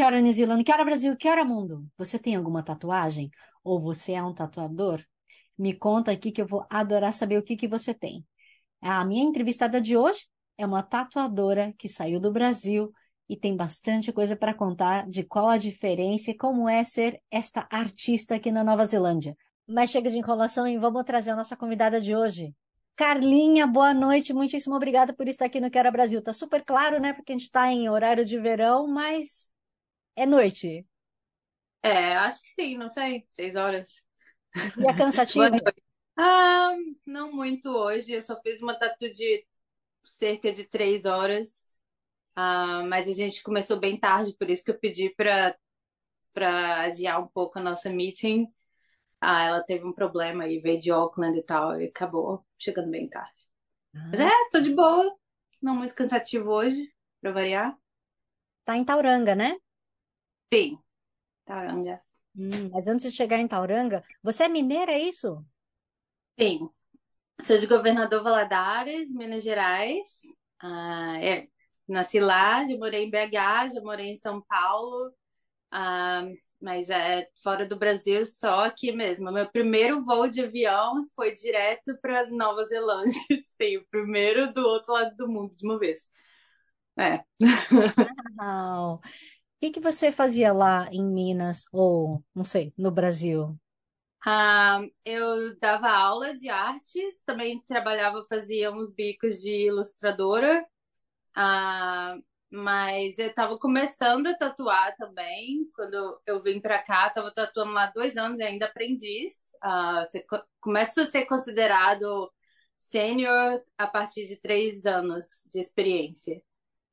Que hora New Zealand, que hora Brasil, que hora mundo? Você tem alguma tatuagem? Ou você é um tatuador? Me conta aqui que eu vou adorar saber o que, que você tem. A minha entrevistada de hoje é uma tatuadora que saiu do Brasil e tem bastante coisa para contar de qual a diferença e como é ser esta artista aqui na Nova Zelândia. Mas chega de enrolação e vamos trazer a nossa convidada de hoje. Carlinha, boa noite, muitíssimo obrigada por estar aqui no Quero Brasil. Tá super claro, né? Porque a gente está em horário de verão, mas é noite. É, acho que sim, não sei, seis horas. E é cansativo? ah, não muito hoje, eu só fiz uma tatu de cerca de três horas, ah, mas a gente começou bem tarde, por isso que eu pedi para para adiar um pouco a nossa meeting. Ah, ela teve um problema e veio de Auckland e tal, e acabou chegando bem tarde. Ah. Mas é, tô de boa, não muito cansativo hoje, para variar. Tá em Tauranga, né? Sim, Tauranga. Hum, mas antes de chegar em Tauranga, você é mineira, é isso? Sim, sou de Governador Valadares, Minas Gerais. Ah, é, nasci lá, já morei em BH, já morei em São Paulo, ah, mas é fora do Brasil, só aqui mesmo. Meu primeiro voo de avião foi direto para Nova Zelândia, sim, o primeiro do outro lado do mundo de uma vez. É. Uau. O que que você fazia lá em Minas ou, não sei, no Brasil? Ah, eu dava aula de artes, também trabalhava, fazia uns bicos de ilustradora, ah, mas eu estava começando a tatuar também. Quando eu vim para cá, estava tatuando lá dois anos e ainda aprendiz. Ah, você co- começa a ser considerado sênior a partir de três anos de experiência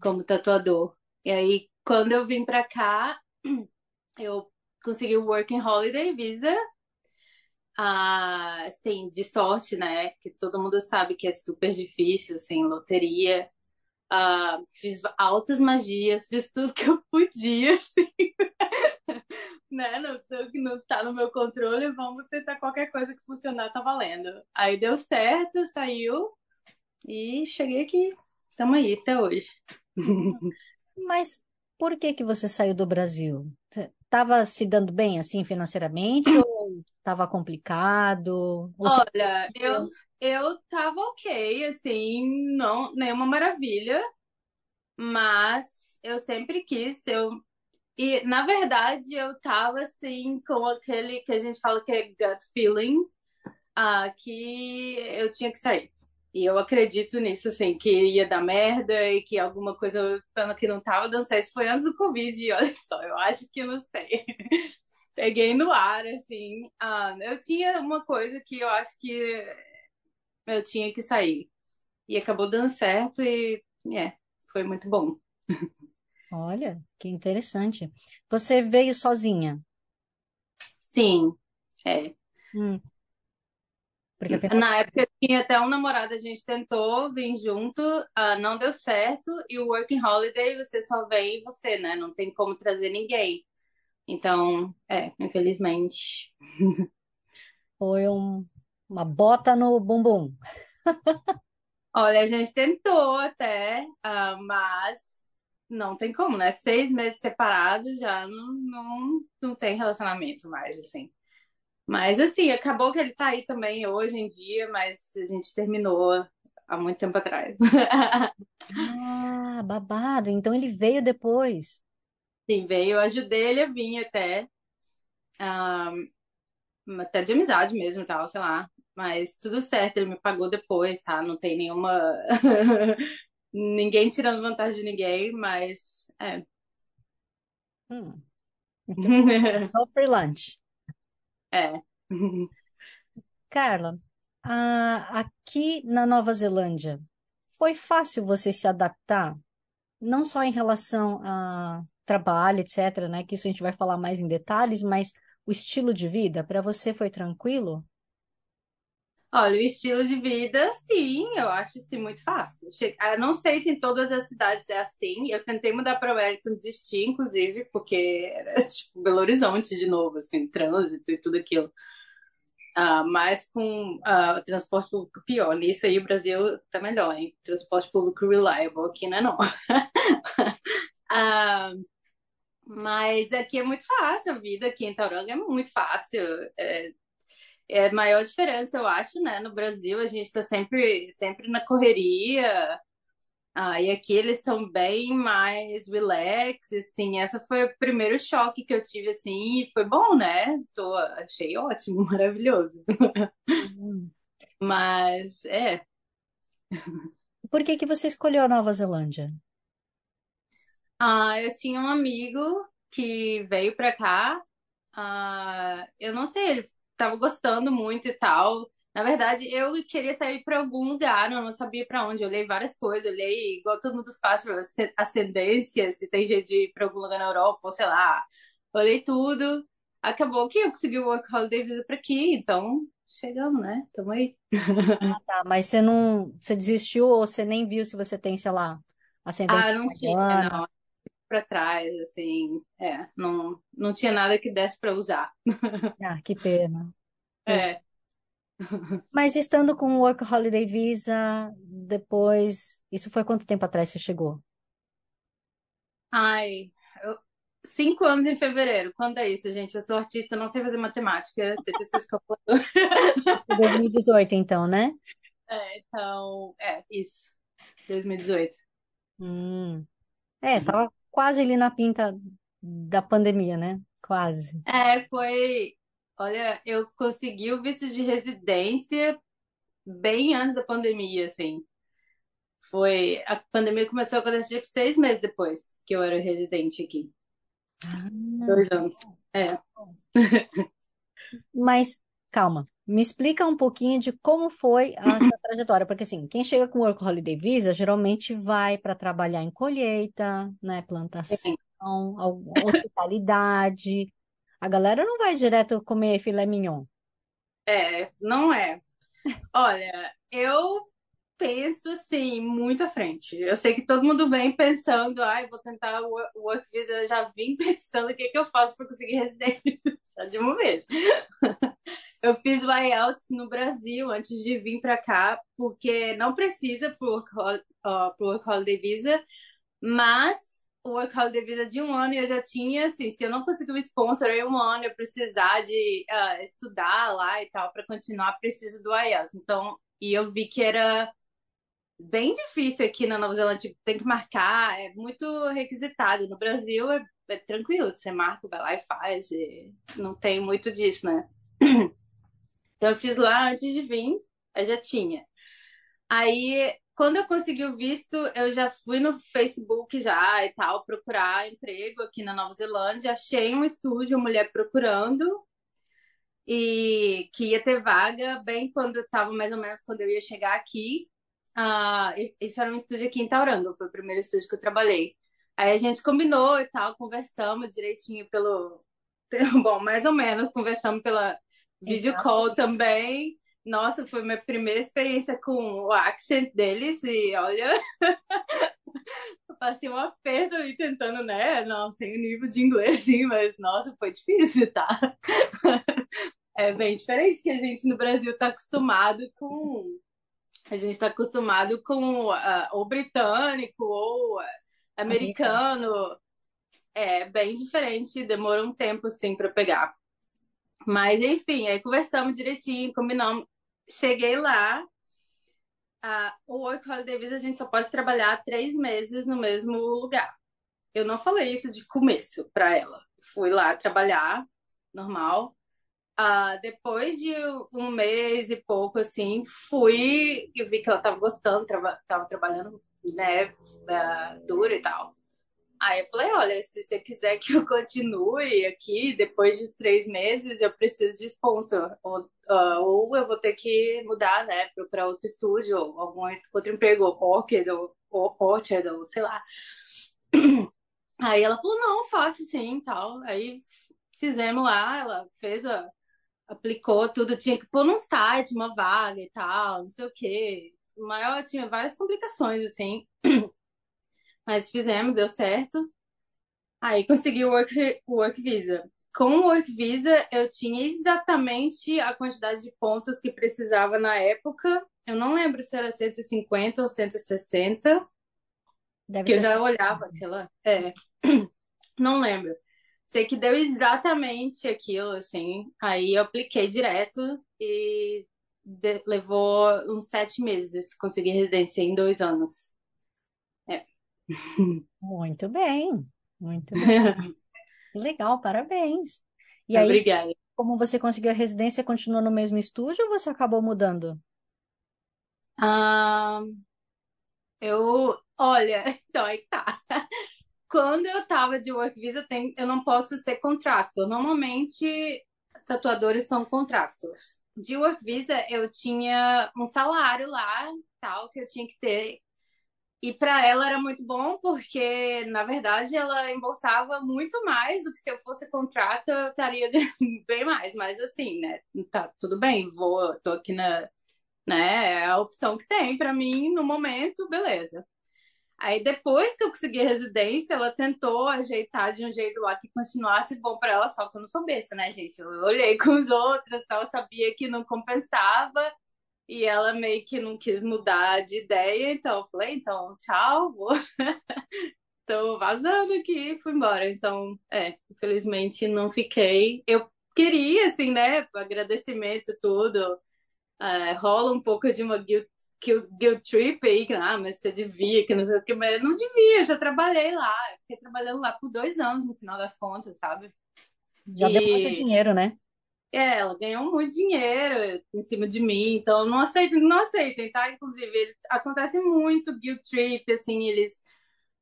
como tatuador. E aí, quando eu vim para cá, eu consegui o Working Holiday Visa. Ah, sim, de sorte, né? Que todo mundo sabe que é super difícil, assim, loteria. Ah, fiz altas magias, fiz tudo que eu podia, assim, né? Não, não tá no meu controle, vamos tentar qualquer coisa que funcionar, tá valendo. Aí deu certo, saiu e cheguei aqui. Estamos aí até hoje. Mas por que que você saiu do Brasil? Tava se dando bem assim financeiramente ou tava complicado? Você Olha, eu, eu tava ok, assim, não, nenhuma maravilha, mas eu sempre quis, eu, e na verdade eu tava assim com aquele que a gente fala que é gut feeling, ah, que eu tinha que sair. E eu acredito nisso, assim, que ia dar merda e que alguma coisa que não tava dando certo. Isso foi antes do Covid, e olha só, eu acho que não sei. Peguei no ar, assim. Ah, eu tinha uma coisa que eu acho que eu tinha que sair. E acabou dando certo e, é, foi muito bom. Olha, que interessante. Você veio sozinha? Sim, é. Hum, porque Na época eu tinha até um namorado, a gente tentou vir junto, ah, não deu certo. E o Working Holiday, você só vem você, né? Não tem como trazer ninguém. Então, é, infelizmente. foi um- uma bota no bumbum. Olha, a gente tentou até, ah, mas não tem como, né? Seis meses separados já não, não, não tem relacionamento mais, assim. Mas, assim, acabou que ele tá aí também hoje em dia, mas a gente terminou há muito tempo atrás. Ah, babado. Então ele veio depois. Sim, veio, eu ajudei ele a vir até, ah, até de amizade mesmo e tal, sei lá. Mas tudo certo, ele me pagou depois, tá? Não tem nenhuma. Ninguém tirando vantagem de ninguém, mas é. Hum, então, free lunch. É. Carla, aqui na Nova Zelândia, foi fácil você se adaptar? Não só em relação a trabalho, etc., né? Que isso a gente vai falar mais em detalhes, mas o estilo de vida, para você foi tranquilo? Olha, o estilo de vida, sim, eu acho isso muito fácil. Ah, Eu não sei se em todas as cidades é assim. Eu tentei mudar para Wellington, desisti, inclusive, porque era tipo Belo Horizonte de novo, assim, trânsito e tudo aquilo. Ah, mas com ah, transporte público pior. Nisso aí o Brasil tá melhor, hein? Transporte público reliable aqui, não é não. Ah, mas aqui é muito fácil a vida, aqui em Tauranga é muito fácil. É, é a maior diferença, eu acho, né? No Brasil, a gente está sempre, sempre na correria. Ah, e aqui eles são bem mais relax, assim. Essa foi o primeiro choque que eu tive, assim, e foi bom, né? Tô, achei ótimo, maravilhoso. Hum. Mas, é. Por que que você escolheu a Nova Zelândia? Ah, eu tinha um amigo que veio pra cá. Ah, eu não sei, ele tava gostando muito e tal. Na verdade, eu queria sair para algum lugar, eu não sabia para onde. Eu olhei várias coisas, eu olhei, igual todo mundo faz, asce- ascendência, se tem jeito de ir para algum lugar na Europa, ou sei lá. Olhei tudo. Acabou que eu consegui o Work Holiday Visa para aqui, então chegamos, né? Tamo aí. Tá, mas você não, você desistiu ou você nem viu se você tem, sei lá, ascendente Ah, não tinha, não. Para trás, assim, é, não, não tinha nada que desse para usar. Ah, que pena. É. Mas estando com o Work Holiday Visa, depois, isso foi quanto tempo atrás você chegou? Ai, eu- cinco anos em fevereiro. Quando é isso, gente? Eu sou artista, não sei fazer matemática. Tem pessoas que que 2018, então, né? É, então, é, isso. 2018. Hum. É, tava quase ali na pinta da pandemia, né? Quase. É, foi. Olha, eu consegui o visto de residência bem antes da pandemia, assim. Foi. A pandemia começou a acontecer tipo, seis meses depois que eu era residente aqui. Ah, Dois anos. É. Mas calma, me explica um pouquinho de como foi a sua trajetória, porque assim, quem chega com Work Holiday Visa geralmente vai para trabalhar em colheita, né, plantação, hospitalidade. A galera não vai direto comer filé mignon. É, não é. Olha, eu penso assim, muito à frente. Eu sei que todo mundo vem pensando, ai, vou tentar o wo- o Work Visa. Eu já vim pensando o que que eu faço para conseguir residência já de uma vez. Eu fiz o IELTS no Brasil antes de vir para cá, porque não precisa para o Work Holiday Visa, mas o Work Holiday Visa de um ano eu já tinha, assim, se eu não conseguir um sponsor em um ano, eu precisar de ah, estudar lá e tal para continuar, preciso do IELTS. Então, e eu vi que era bem difícil aqui na Nova Zelândia, tipo, tem que marcar, é muito requisitado. No Brasil é, é tranquilo, você marca, vai lá e faz, e não tem muito disso, né? Então eu fiz lá antes de vir, eu já tinha. Aí, quando eu consegui o visto, eu já fui no Facebook já e tal, procurar emprego aqui na Nova Zelândia. Achei um estúdio, mulher procurando, e que ia ter vaga bem quando estava mais ou menos quando eu ia chegar aqui. E- isso era um estúdio aqui em Tauranga, foi o primeiro estúdio que eu trabalhei. Aí a gente combinou e tal, conversamos direitinho pelo. Bom, mais ou menos, conversamos pela video Então, call também. Nossa, foi minha primeira experiência com o accent deles e olha, eu passei um aperto aí tentando, né? Não tenho nível de inglês, sim, mas nossa, foi difícil, tá? É bem diferente que a gente no Brasil tá acostumado com a gente está acostumado com ah, o britânico ou ah, americano. É bem diferente, demora um tempo assim para pegar. Mas enfim, aí conversamos direitinho, combinamos. Cheguei lá, ah, o Work Holiday Visa a gente só pode trabalhar três meses no mesmo lugar. Eu não falei isso de começo para ela. Fui lá trabalhar, normal. Ah, depois de um mês e pouco, assim, fui e vi que ela tava gostando, trava, tava trabalhando, né, ah, duro e tal. Aí eu falei, olha, se você quiser que eu continue aqui, depois dos três meses, eu preciso de sponsor. Ou, ah, ou eu vou ter que mudar, né, procurar outro estúdio, ou algum outro emprego, Orchid, ou, ou Orchard, ou sei lá. Aí ela falou, não, faço sim, tal. Aí fizemos lá, ela fez a, aplicou tudo, tinha que pôr num site uma vaga e tal, não sei o quê. Maior tinha várias complicações, assim. Mas fizemos, deu certo. Aí consegui o work, work visa. Com o work visa, eu tinha exatamente a quantidade de pontos que precisava na época. Eu não lembro se era 150 ou 160. Deve que eu já olhava aquela. É. Não lembro. Sei que deu exatamente aquilo, assim. Aí eu apliquei direto e de... levou uns sete meses. Consegui residência em dois anos. Muito bem, muito bem. Legal, parabéns. E aí, Obrigada. como você conseguiu a residência, continuou no mesmo estúdio ou você acabou mudando? Ah, eu, olha, então aí que tá. Quando eu tava de work visa, tem, eu não posso ser contractor. Normalmente, tatuadores são contractors. De work visa, eu tinha um salário lá, tal, que eu tinha que ter. E para ela era muito bom, porque, na verdade, ela embolsava muito mais do que se eu fosse contrato, eu estaria bem mais. Mas assim, né? Tá tudo bem, vou, tô aqui na. Né, é a opção que tem para mim no momento, beleza. Aí depois que eu consegui a residência, ela tentou ajeitar de um jeito lá que continuasse bom para ela, só que eu não soubesse, né, gente? Eu olhei com os outros, tal, sabia que não compensava e ela meio que não quis mudar de ideia, então eu falei, então, tchau, vou. Tô vazando aqui, fui embora. Então, é, infelizmente não fiquei. Eu queria, assim, né, agradecimento tudo. É, rola um pouco de uma guilt guilt, guilt trip aí, que, ah, mas você devia, que não sei o que, mas eu não devia, eu já trabalhei lá, eu fiquei trabalhando lá por dois anos no final das contas, sabe? Já deu muito dinheiro, né? É, ela ganhou muito dinheiro em cima de mim, então não aceitem, não aceitem, tá? Inclusive, ele, acontece muito guilt trip, assim, eles.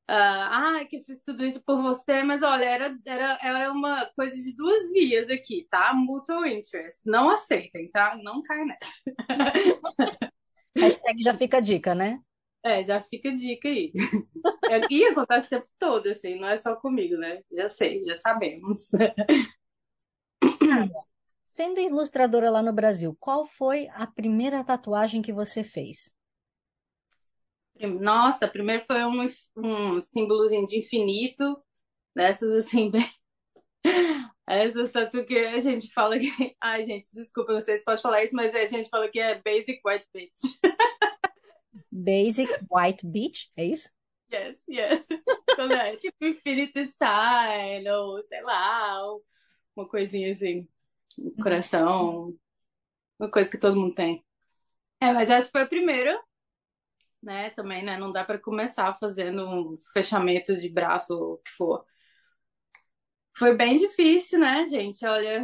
ah, ah, que eu fiz tudo isso por você, mas olha, era, era, era uma coisa de duas vias aqui, tá? Mutual interest. Não aceitem, tá? Não cai nessa. Hashtag já fica a dica, né? É, já fica a dica aí. É, e acontece o tempo todo, assim, não é só comigo, né? Já sei, já sabemos. Sendo ilustradora lá no Brasil, qual foi a primeira tatuagem que você fez? Nossa, primeiro foi um, um símbolozinho de infinito, dessas assim, bem... Essas tatu que a gente fala que. Ai, gente, desculpa, não sei se pode falar isso, mas a gente fala que é basic white bitch. Basic white bitch, é isso? Yes, yes. Quando é tipo Infinity Sign, ou sei lá, uma coisinha assim, um coração, uma coisa que todo mundo tem. É, mas essa foi a primeira, né? Também, né? Não dá para começar fazendo um fechamento de braço, ou o que for. Foi bem difícil, né, gente? Olha,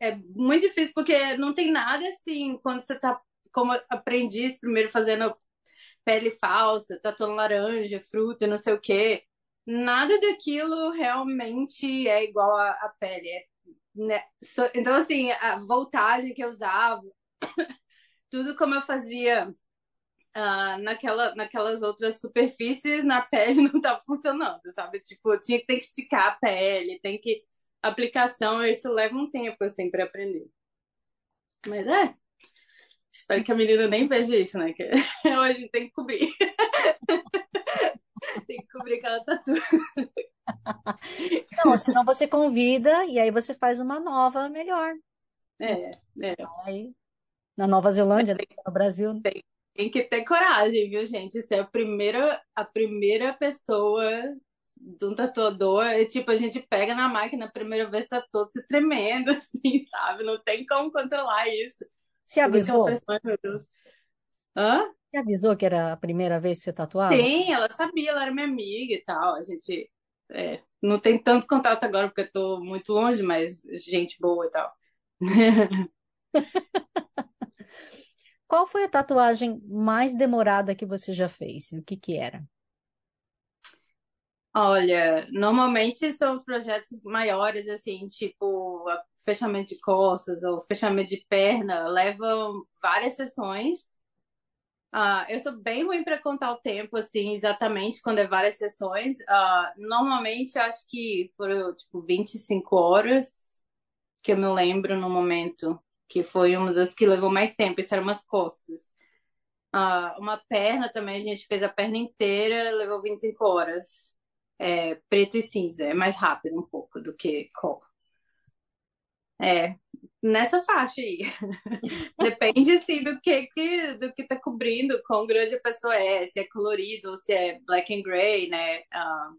é muito difícil porque não tem nada assim, quando você tá como aprendiz, primeiro fazendo pele falsa, tatuando laranja, fruta, não sei o quê. Nada daquilo realmente é igual à, pele. É, né? Então, assim, a voltagem que eu usava, tudo como eu fazia uh, naquela, naquelas outras superfícies, na pele não estava funcionando, sabe? Tipo, tinha que ter que esticar a pele, tem que. Aplicação, isso leva um tempo, assim, para aprender. Mas é. Espero que a menina nem veja isso, né? Que hoje tem que cobrir. tem que cobrir aquela tatu. Não, senão você convida e aí você faz uma nova melhor. É, é. Aí, na Nova Zelândia, tem, no Brasil. Tem, tem que ter coragem, viu, gente? Você é a primeira, a primeira pessoa de um tatuador, é tipo, a gente pega na máquina a primeira vez, tá todo se tremendo, assim, sabe? Não tem como controlar isso. Você avisou? Hã? Você avisou que era a primeira vez que você tatuava? Sim, ela sabia, ela era minha amiga e tal. A gente é, não tem tanto contato agora porque eu tô muito longe, mas gente boa e tal. Qual foi a tatuagem mais demorada que você já fez? O que que era? Olha, normalmente são os projetos maiores, assim, tipo fechamento de costas ou fechamento de perna, levam várias sessões. Ah, eu sou bem ruim para contar o tempo, assim, exatamente, quando é várias sessões. Ah, normalmente, acho que foram, tipo, 25 horas, que eu me lembro no momento, que foi uma das que levou mais tempo, isso eram umas costas. Ah, uma perna também, a gente fez a perna inteira, levou 25 horas. É, preto e cinza, é mais rápido um pouco do que cor. É, nessa faixa aí. Depende, assim, do que, que, do que tá cobrindo, quão grande a pessoa é, se é colorido se é black and gray, né? Uh,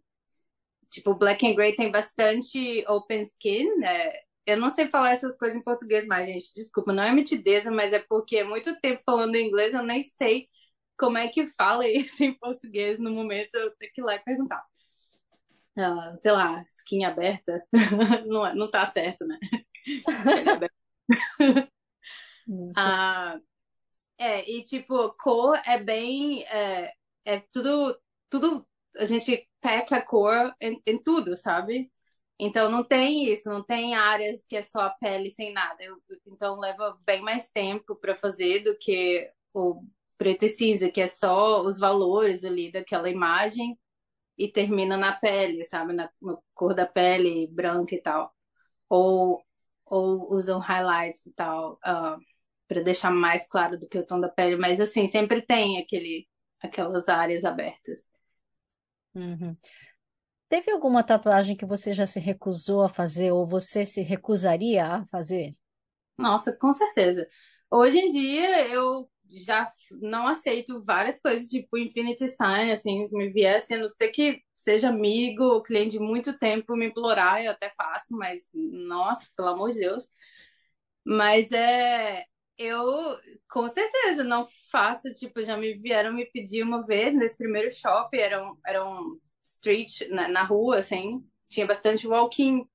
tipo, black and gray tem bastante open skin, né? Eu não sei falar essas coisas em português mais, gente. Desculpa, não é mitideza, mas é porque é muito tempo falando inglês, eu nem sei como é que fala isso em português no momento, eu tenho que ir lá e perguntar. Uh, sei lá, skin aberta, não, é, não tá certo, né? Ah, é, e tipo, cor é bem. É, é tudo, tudo. A gente peca cor em, em, tudo, sabe? Então não tem isso, não tem áreas que é só a pele sem nada. Eu, então leva bem mais tempo para fazer do que o preto e cinza, que é só os valores ali daquela imagem e termina na pele, sabe? Na, na cor da pele branca e tal. Ou ou usam highlights e tal, uh, ah, para deixar mais claro do que o tom da pele, mas assim, sempre tem aquele, aquelas áreas abertas. Uhum. Teve alguma tatuagem que você já se recusou a fazer ou você se recusaria a fazer? Nossa, com certeza. Hoje em dia eu já não aceito várias coisas, tipo Infinity Sign, assim, me viesse, a não ser que seja amigo cliente de muito tempo me implorar, eu até faço, mas, nossa, pelo amor de Deus. Mas é, eu com certeza não faço, tipo, já me vieram me pedir uma vez nesse primeiro shopping, era um, era um street na, na rua, assim, tinha bastante walking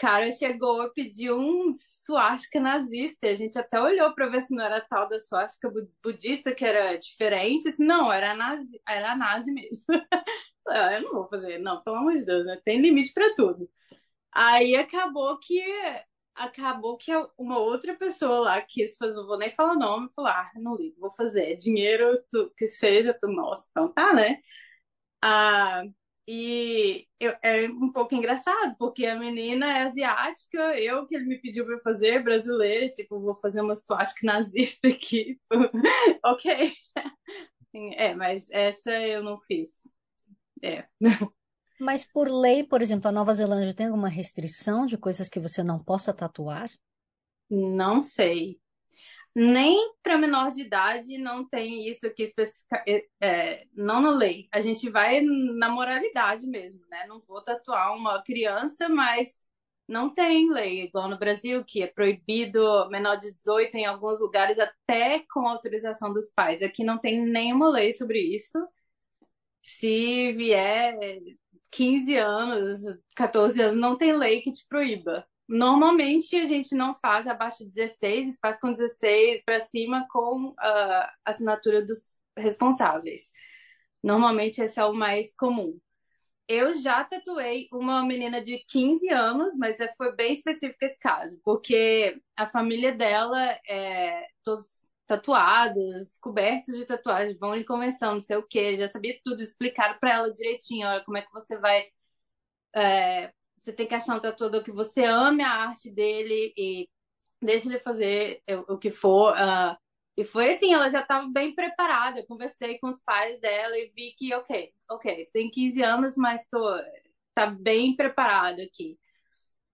cara chegou e pediu um suástica nazista. A gente até olhou para ver se não era tal da suástica budista, que era diferente. Não, era nazi, era nazi mesmo. Ah, eu não vou fazer, não, pelo amor de Deus, né? Tem limite para tudo. Aí acabou que acabou que uma outra pessoa lá quis fazer, não vou nem falar o nome, falou: ah, não ligo, vou fazer. Dinheiro, tu, que seja, tu, nossa, então tá, né? Ah, e eu, é um pouco engraçado, porque a menina é asiática, eu que ele me pediu para fazer, brasileira, tipo, vou fazer uma suástica nazista aqui. ok. É, mas essa eu não fiz. É. Mas por lei, por exemplo, a Nova Zelândia tem alguma restrição de coisas que você não possa tatuar? Não sei nem para menor de idade não tem isso aqui especifica, é, é, não na lei. A gente vai na moralidade mesmo, né? Não vou tatuar uma criança, mas não tem lei, igual no Brasil, que é proibido menor de 18 em alguns lugares, até com autorização dos pais. Aqui não tem nenhuma lei sobre isso. Se vier 15 anos, 14 anos, não tem lei que te proíba. Normalmente a gente não faz abaixo de 16 e faz com 16 para cima com a assinatura dos responsáveis. Normalmente esse é o mais comum. Eu já tatuei uma menina de 15 anos, mas é, foi bem específico esse caso, porque a família dela é todos tatuados, cobertos de tatuagens, vão em convenção, não sei o quê, já sabia tudo, explicaram para ela direitinho, olha, como é que você vai é, você tem que achar um tatuador que você ame a arte dele e deixe ele fazer o que for. Uh, e foi assim, ela já estava bem preparada. Eu conversei com os pais dela e vi que, ok, ok, tem 15 anos, mas tô, tá bem preparada aqui.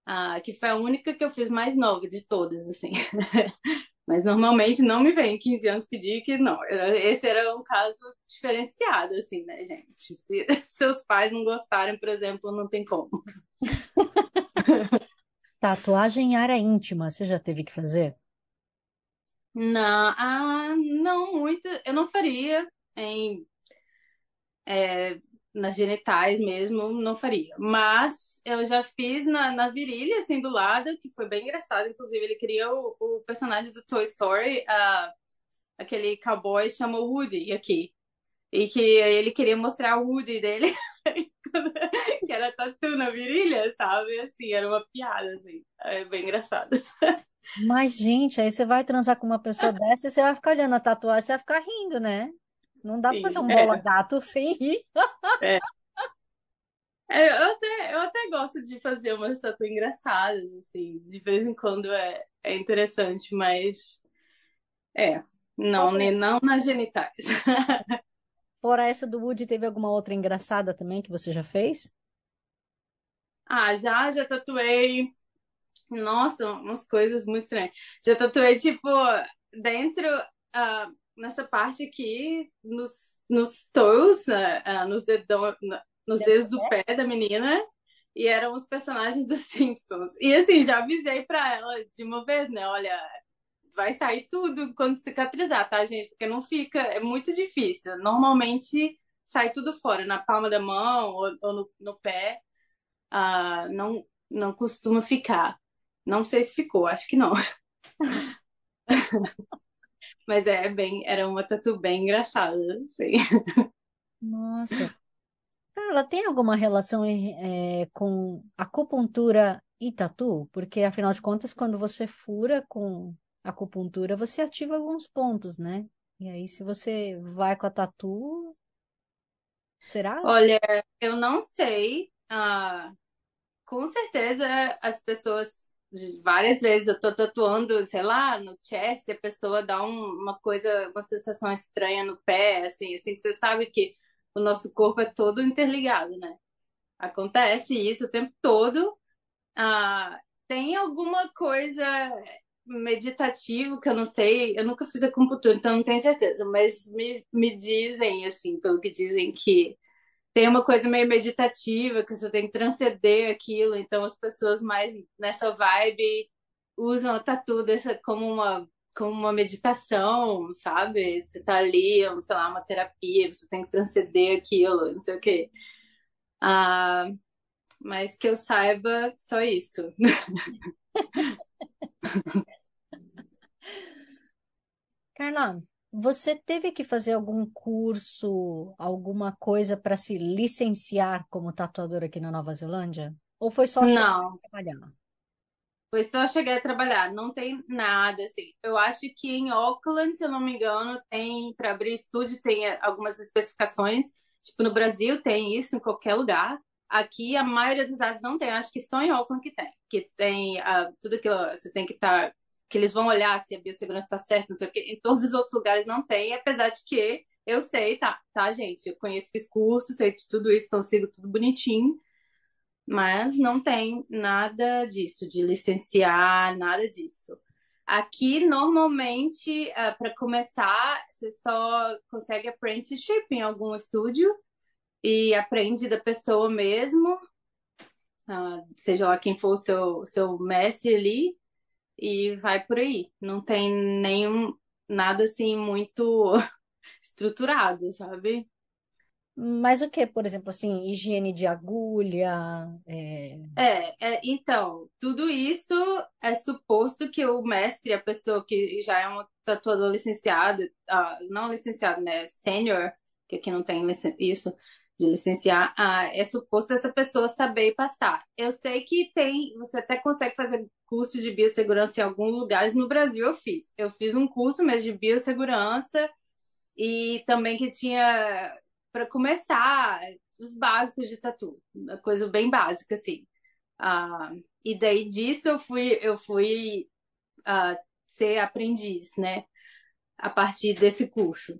Uh, que foi a única que eu fiz mais nova de todas, assim. Mas normalmente não me vem 15 anos pedir que não. Esse era um caso diferenciado, assim, né, gente? Se seus pais não gostarem, por exemplo, não tem como. Tatuagem em área íntima, você já teve que fazer? Não, ah, não muito. Eu não faria em é, nas genitais mesmo, não faria. Mas eu já fiz na, na virilha, assim, do lado, que foi bem engraçado. Inclusive, ele criou o, o personagem do Toy Story, uh, aquele cowboy chamou Woody aqui. E que ele queria mostrar o Woody dele, que era tatu na virilha, sabe? Assim, era uma piada, assim. É bem engraçado. Mas, gente, aí você vai transar com uma pessoa dessa e você vai ficar olhando a tatuagem, você vai ficar rindo, né? Não dá pra fazer um é, bola gato sem rir. é. É, eu até, eu até gosto de fazer umas tatuas engraçadas, assim, de vez em quando é, é interessante, mas é, não, nem não nas genitais. Fora essa do Woody, teve alguma outra engraçada também que você já fez? Ah, já, já tatuei. Nossa, umas coisas muito estranhas. Já tatuei, tipo, dentro, ah, nessa parte aqui, nos, nos toes, ah, ah, nos dedão, nos dedos do pé? da menina, e eram os personagens dos Simpsons. E assim, já avisei pra ela de uma vez, né? Olha, vai sair tudo quando cicatrizar, tá, gente? Porque não fica, é muito difícil. Normalmente sai tudo fora, na palma da mão ou, ou no, no pé. Ah, não, não costuma ficar. Não sei se ficou, acho que não. Mas é bem, era uma tatu bem engraçada, assim. Nossa. Carla, tem alguma relação eh, com acupuntura e tatu? Porque, afinal de contas, quando você fura com acupuntura, você ativa alguns pontos, né? E aí, se você vai com a tatu, será? Olha, eu não sei. ah, com certeza as pessoas, várias vezes eu tô tatuando, sei lá, no chest, a pessoa dá um- uma coisa, uma sensação estranha no pé, assim, assim, que você sabe que o nosso corpo é todo interligado, né? Acontece isso o tempo todo. Ah, tem alguma coisa meditativo que eu não sei, eu nunca fiz acupuntura, então não tenho certeza, mas me, me dizem, assim, pelo que dizem, que tem uma coisa meio meditativa, que você tem que transcender aquilo, então as pessoas mais nessa vibe usam a tatu dessa, como uma, como uma meditação, sabe? Você tá ali, sei lá, uma terapia, você tem que transcender aquilo, não sei o quê. Ah, mas que eu saiba, só isso. Carla, você teve que fazer algum curso, alguma coisa para se licenciar como tatuadora aqui na Nova Zelândia? Ou foi só chegar Não, e trabalhar? foi só chegar a trabalhar, não tem nada assim. Eu acho que em Auckland, se eu não me engano, tem para abrir estúdio tem eh, algumas especificações. Tipo, no Brasil tem isso em qualquer lugar. Aqui a maioria das cidades não tem, acho que só em Auckland que tem. Que tem ah, tudo aquilo, você tem que estar, que eles vão olhar se a biossegurança está certa, não sei o quê. Em todos os outros lugares não tem, apesar de que eu sei, tá, tá, gente, eu conheço, fiz curso, sei de tudo isso, então sigo tudo bonitinho. mas não tem nada disso, de licenciar, nada disso. Aqui, normalmente, para começar, você só consegue apprenticeship em algum estúdio e aprende da pessoa mesmo, ah, seja lá quem for o seu, seu mestre ali, e vai por aí. Não tem nenhum, nada assim muito estruturado, sabe? Mas o que, por exemplo, assim, higiene de agulha, é, É, é, então, tudo isso é suposto que o mestre, a pessoa que já é um tatuador licenciado, ah, não licenciado, né, sênior, que aqui não tem isso de licenciar, ah, é suposto essa pessoa saber passar. Eu sei que tem, você até consegue fazer curso de biossegurança em alguns lugares. No Brasil eu fiz. Eu fiz um curso mesmo de biossegurança e também que tinha para começar os básicos de tatu, uma coisa bem básica assim. Ah, e daí disso eu fui, eu fui ah, ser aprendiz, né? A partir desse curso.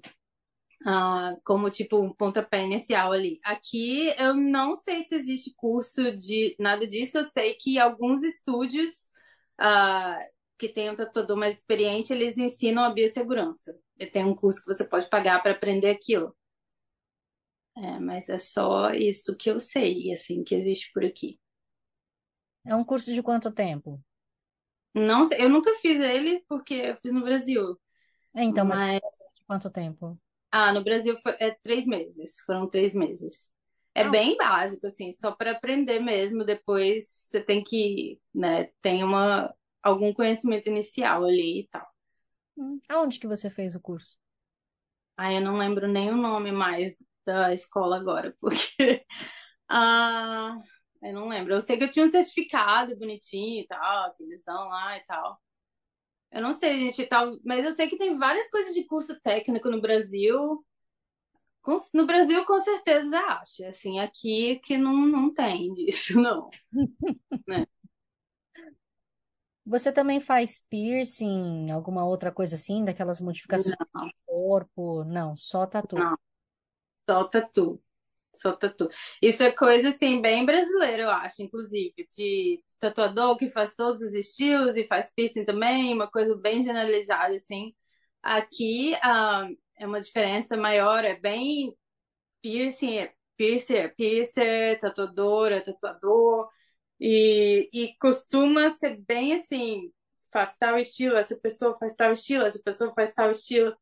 Ah, como tipo um pontapé inicial ali. Aqui eu não sei se existe curso de nada disso. Eu sei que alguns estúdios ah, que têm um tatuador mais experiente, eles ensinam a biossegurança. E Tem um curso que você pode pagar para aprender aquilo. É, mas é só isso que eu sei, assim, que existe por aqui. é um curso de quanto tempo? Não sei, eu nunca fiz ele porque eu fiz no Brasil. É, então, mas Mas, de quanto tempo? Ah, no Brasil foi, é três meses, foram três meses. É Ah, bem básico, assim, só para aprender mesmo. Depois você tem que, né, tem uma, algum conhecimento inicial ali e tal. hum. Aonde que você fez o curso? Aí eu não lembro nem o nome mais da escola agora, porque, ah, eu não lembro. Eu sei que eu tinha um certificado bonitinho e tal, que eles dão lá e tal. Eu não sei, gente, tal, mas eu sei que tem várias coisas de curso técnico no Brasil. no Brasil com certeza acha, assim, aqui que não, não tem disso, não. né? Você também faz piercing, alguma outra coisa assim, daquelas modificações Não, de corpo? Não, só tatu. não, só tatu. Só tatu. Isso é coisa assim bem brasileira, eu acho, inclusive, de tatuador que faz todos os estilos e faz piercing também, uma coisa bem generalizada assim. Aqui, ah, é uma diferença maior, é bem piercing, é piercer, é piercer, tatuadora, tatuador, e, e costuma ser bem assim, faz tal estilo, essa pessoa faz tal estilo, essa pessoa faz tal estilo.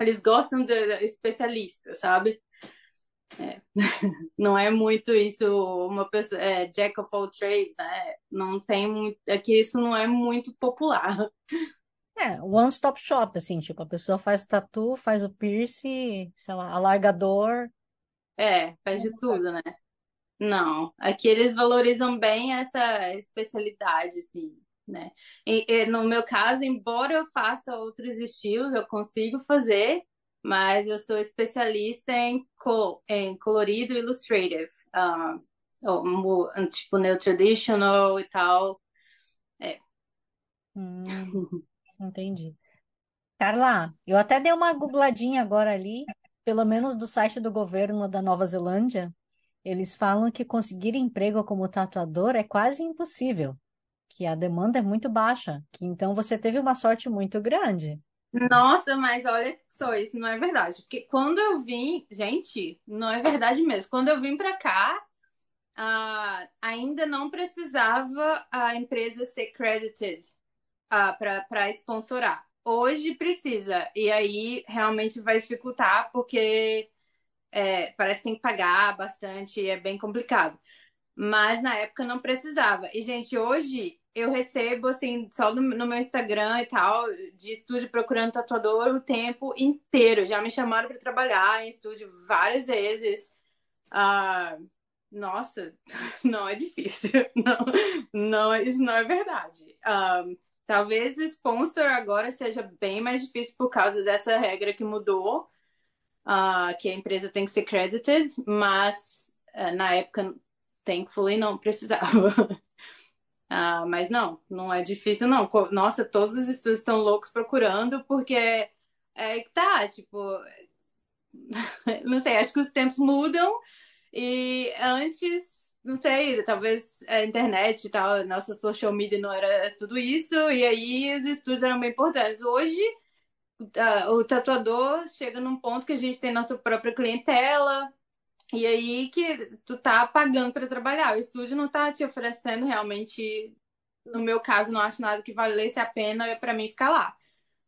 Eles gostam de especialista, sabe? É. Não é muito isso, uma pessoa, é, jack of all trades, né? Não tem muito, é que isso não é muito popular. É, one stop shop, assim, tipo, a pessoa faz tatu, faz o piercing, sei lá, alargador. É, faz de tudo, né? Não, aqui eles valorizam bem essa especialidade, assim, né? E, e no meu caso, embora eu faça outros estilos, eu consigo fazer, mas eu sou especialista em, co em colorido illustrative, mo- tipo neo traditional e tal. É. Hum, entendi. Carla, eu até dei uma googladinha agora ali, pelo menos do site do governo da Nova Zelândia. Eles falam que conseguir emprego como tatuador é quase impossível, que a demanda é muito baixa, que então você teve uma sorte muito grande. Nossa, mas olha só, isso não é verdade. Porque quando eu vim, gente, não é verdade mesmo. Quando eu vim pra cá, ah, ainda não precisava a empresa ser credited ah, para para sponsorar. Hoje precisa, e aí realmente vai dificultar, porque é, parece que tem que pagar bastante, é bem complicado. Mas na época não precisava. E, gente, hoje eu recebo, assim, só no, no meu Instagram e tal, de estúdio procurando tatuador o tempo inteiro. Já me chamaram para trabalhar em estúdio várias vezes. Ah, nossa, não é difícil. Não, não, isso não é verdade. Ah, talvez sponsor agora seja bem mais difícil por causa dessa regra que mudou, ah, que a empresa tem que ser credited, mas eh, na época, thankfully, não precisava. Ah, mas não, não é difícil, não. Nossa, todos os estúdios estão loucos procurando, porque é que tá, tipo, não sei, acho que os tempos mudam e antes, não sei, talvez a internet e tal, nossa social media não era tudo isso, e aí os estúdios eram bem importantes. Hoje, ah, o tatuador chega num ponto que a gente tem nossa própria clientela, e aí que tu tá pagando para trabalhar. O estúdio não tá te oferecendo realmente, no meu caso, não acho nada que valesse a pena para mim ficar lá.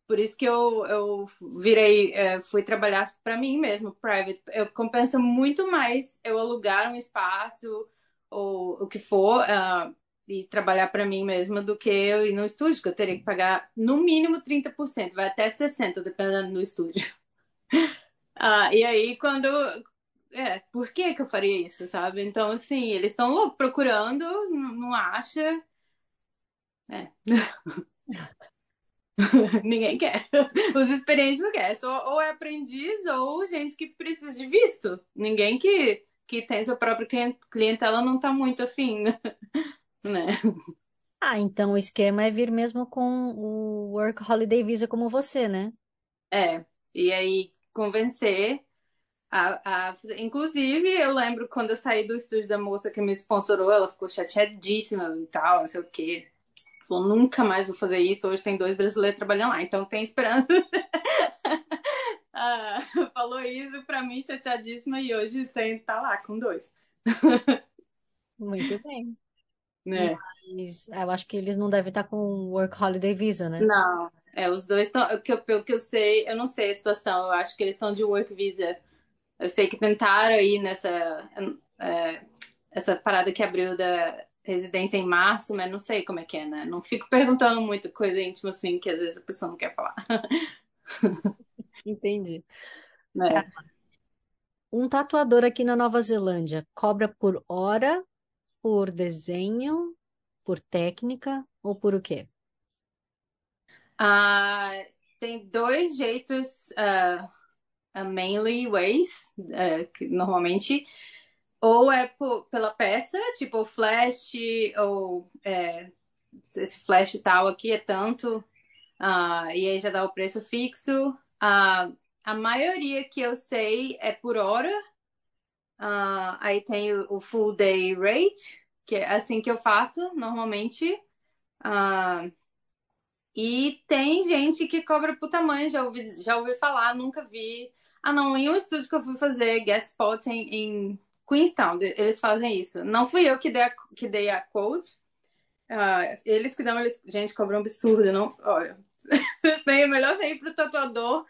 Por isso que eu, eu virei, é, fui trabalhar para mim mesmo, private. Eu compensa muito mais eu alugar um espaço ou o que for, ah, e trabalhar para mim mesma do que eu ir no estúdio, que eu teria que pagar no mínimo 30%, vai até 60%, dependendo do estúdio. Ah, e aí, quando. É, por que que eu faria isso, sabe? Então, assim, eles estão loucos procurando, não não acha. É. Ninguém quer. Os experientes não querem. Só, ou é aprendiz ou gente que precisa de visto. Ninguém que, que tem sua própria clien- clientela não tá muito afim, né? Ah, então o esquema é vir mesmo com o Work Holiday Visa como você, né? É. E aí, convencer a, a... Inclusive, eu lembro quando eu saí do estúdio da moça que me sponsorou, ela ficou chateadíssima e tal, não sei o quê. Falou, nunca mais vou fazer isso. Hoje tem dois brasileiros trabalhando lá, então tem esperança. Ah, falou isso pra mim, chateadíssima, e hoje tem, tá lá com dois. Muito bem. Né? Mas eu acho que eles não devem estar com Work Holiday Visa, né? Não, é, os dois estão. Pelo que eu sei, eu não sei a situação, eu acho que eles estão de work visa. Eu sei que tentaram aí nessa. é, essa parada que abriu da residência em março, mas não sei como é que é, né? Não fico perguntando muita coisa íntima assim, que às vezes a pessoa não quer falar. Entendi. né? Um tatuador aqui na Nova Zelândia cobra por hora, por desenho, por técnica ou por o quê? Ah, tem dois jeitos. uh, mainly ways, que normalmente ou é por, pela peça, tipo flash, ou é, esse flash tal aqui é tanto, uh, e aí já dá o preço fixo. Uh, a maioria que eu sei é por hora. Uh, aí tem o, o, full day rate, que é assim que eu faço normalmente. Uh, e tem gente que cobra por tamanho, já ouvi, já ouvi falar, nunca vi. Ah, não, em um estúdio que eu fui fazer guest spot em, em Queenstown, eles fazem isso. Não fui eu que dei a, que dei a quote. Uh, eles que dão, eles, gente, cobram um absurdo, não? Olha, é melhor você ir pro tatuador,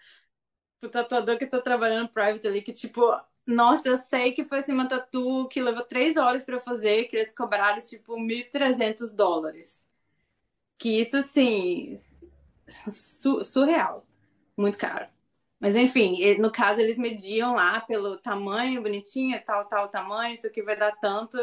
pro tatuador que tá trabalhando private ali, que tipo, nossa, eu sei que foi assim uma tatu que levou três horas para fazer, que eles cobraram tipo 1.300 dólares. Que isso, assim, su surreal. Muito caro. Mas enfim, no caso eles mediam lá pelo tamanho, bonitinho, tal, tal tamanho, isso aqui vai dar tanto.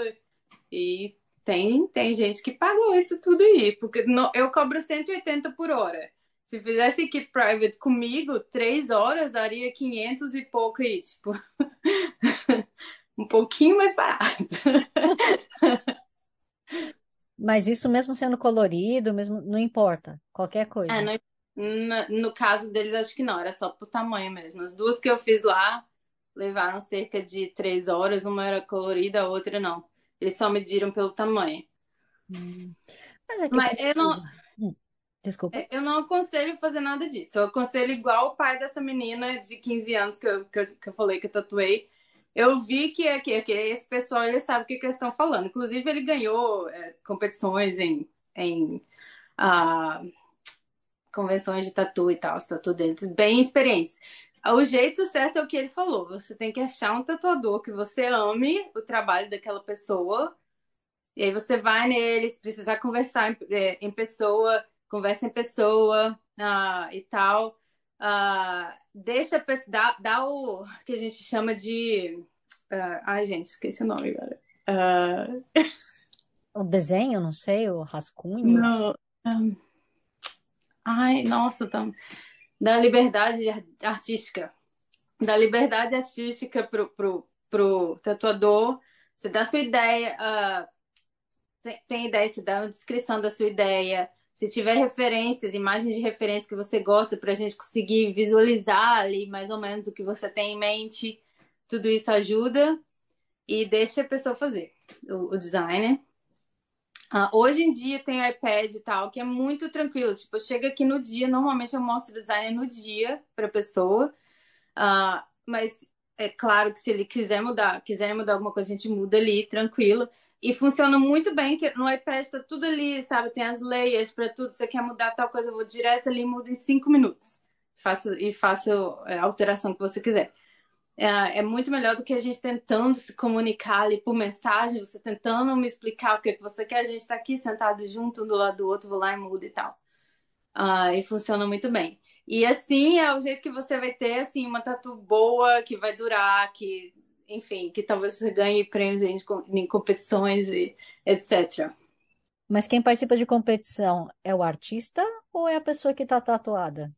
E tem, tem gente que pagou isso tudo aí, porque no, eu cobro 180 por hora. Se fizesse equipe private comigo, três horas daria 500 e pouco aí, tipo, um pouquinho mais barato. Mas isso mesmo sendo colorido, mesmo não importa, qualquer coisa. É, no, no caso deles, acho que não, era só pro tamanho mesmo. As duas que eu fiz lá levaram cerca de três horas, uma era colorida, a outra não. Eles só mediram pelo tamanho. Hum. Mas é que Mas eu não. Hum, Desculpa. Eu não aconselho fazer nada disso. Eu aconselho igual o pai dessa menina de 15 anos que eu, que eu, que eu falei que eu tatuei eu vi que, que, que esse pessoal ele sabe o que, que eles estão falando. Inclusive, ele ganhou é, competições em, em uh, convenções de tatu e tal, os tatu deles, bem experientes. O jeito certo é o que ele falou. Você tem que achar um tatuador que você ame o trabalho daquela pessoa. E aí você vai nele, se precisar conversar em, é, em pessoa, conversa em pessoa uh, e tal. Uh, deixa dá, dá o que a gente chama de. Uh, ai, gente, esqueci o nome agora. Uh... O desenho, não sei, o rascunho. Não. Um... Ai, nossa, tá... da liberdade artística. Da liberdade artística pro, pro, pro tatuador. Você dá sua ideia, uh, tem, ideia, você dá uma descrição da sua ideia, se tiver referências, imagens de referência que você gosta, para a gente conseguir visualizar ali mais ou menos o que você tem em mente, tudo isso ajuda e deixa a pessoa fazer o, o design. Uh, hoje em dia tem iPad e tal, que é muito tranquilo. Tipo, chega aqui no dia, normalmente eu mostro o design no dia para pessoa. Uh, mas é claro que se ele quiser mudar, quiser mudar alguma coisa, a gente muda ali, tranquilo. E funciona muito bem, que no iPad está tudo ali, sabe? Tem as layers para tudo. Você quer mudar tal coisa, eu vou direto ali e mudo em cinco minutos. Faço, e faço é, a alteração que você quiser. É, é, muito melhor do que a gente tentando se comunicar ali por mensagem, você tentando me explicar o que, é que você quer. A gente está aqui sentado junto, um do lado do outro, vou lá e muda e tal. Uh, e funciona muito bem. E assim é o jeito que você vai ter assim uma tatu boa, que vai durar, que enfim, que talvez você ganhe prêmios em, em competições e etc. Mas quem participa de competição é o artista ou é a pessoa que está tatuada?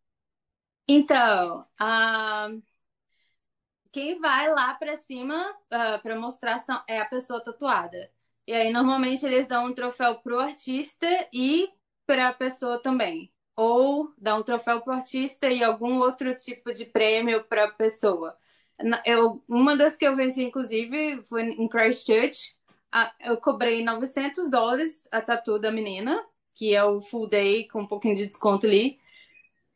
Então, uh, quem vai lá para cima uh, ah, para mostrar é a pessoa tatuada. E aí, normalmente, eles dão um troféu pro artista e para a pessoa também. Ou dá um troféu pro artista e algum outro tipo de prêmio para a pessoa. Eu, uma das que eu venci, inclusive, foi em Christchurch. Eu cobrei 900 dólares a tatu da menina, que é o full day com um pouquinho de desconto ali.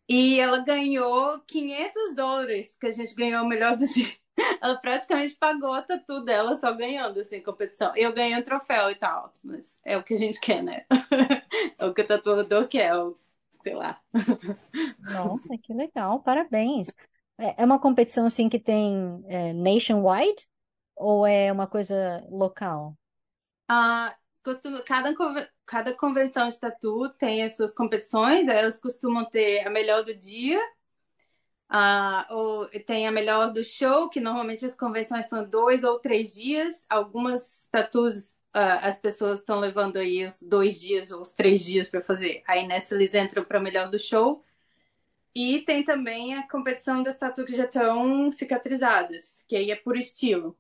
E ela ganhou 500 dólares, porque a gente ganhou o melhor do dia. Ela praticamente pagou a tatu dela só ganhando, assim, competição. Eu ganhei um troféu e tal, mas é o que a gente quer, né? é o que o tatuador quer, sei lá. Nossa, que legal, parabéns. É, é uma competição assim que tem é, nationwide ou é uma coisa local? Ah, costuma, cada, cada convenção de tatu tem as suas competições, elas costumam ter a melhor do dia, ah, ou tem a melhor do show, que normalmente as convenções são dois ou três dias. Algumas tatus ah, as pessoas estão levando aí os dois dias ou os três dias para fazer. Aí nessa eles entram para melhor do show. E tem também a competição das tatuas que já estão cicatrizadas, que aí é por estilo.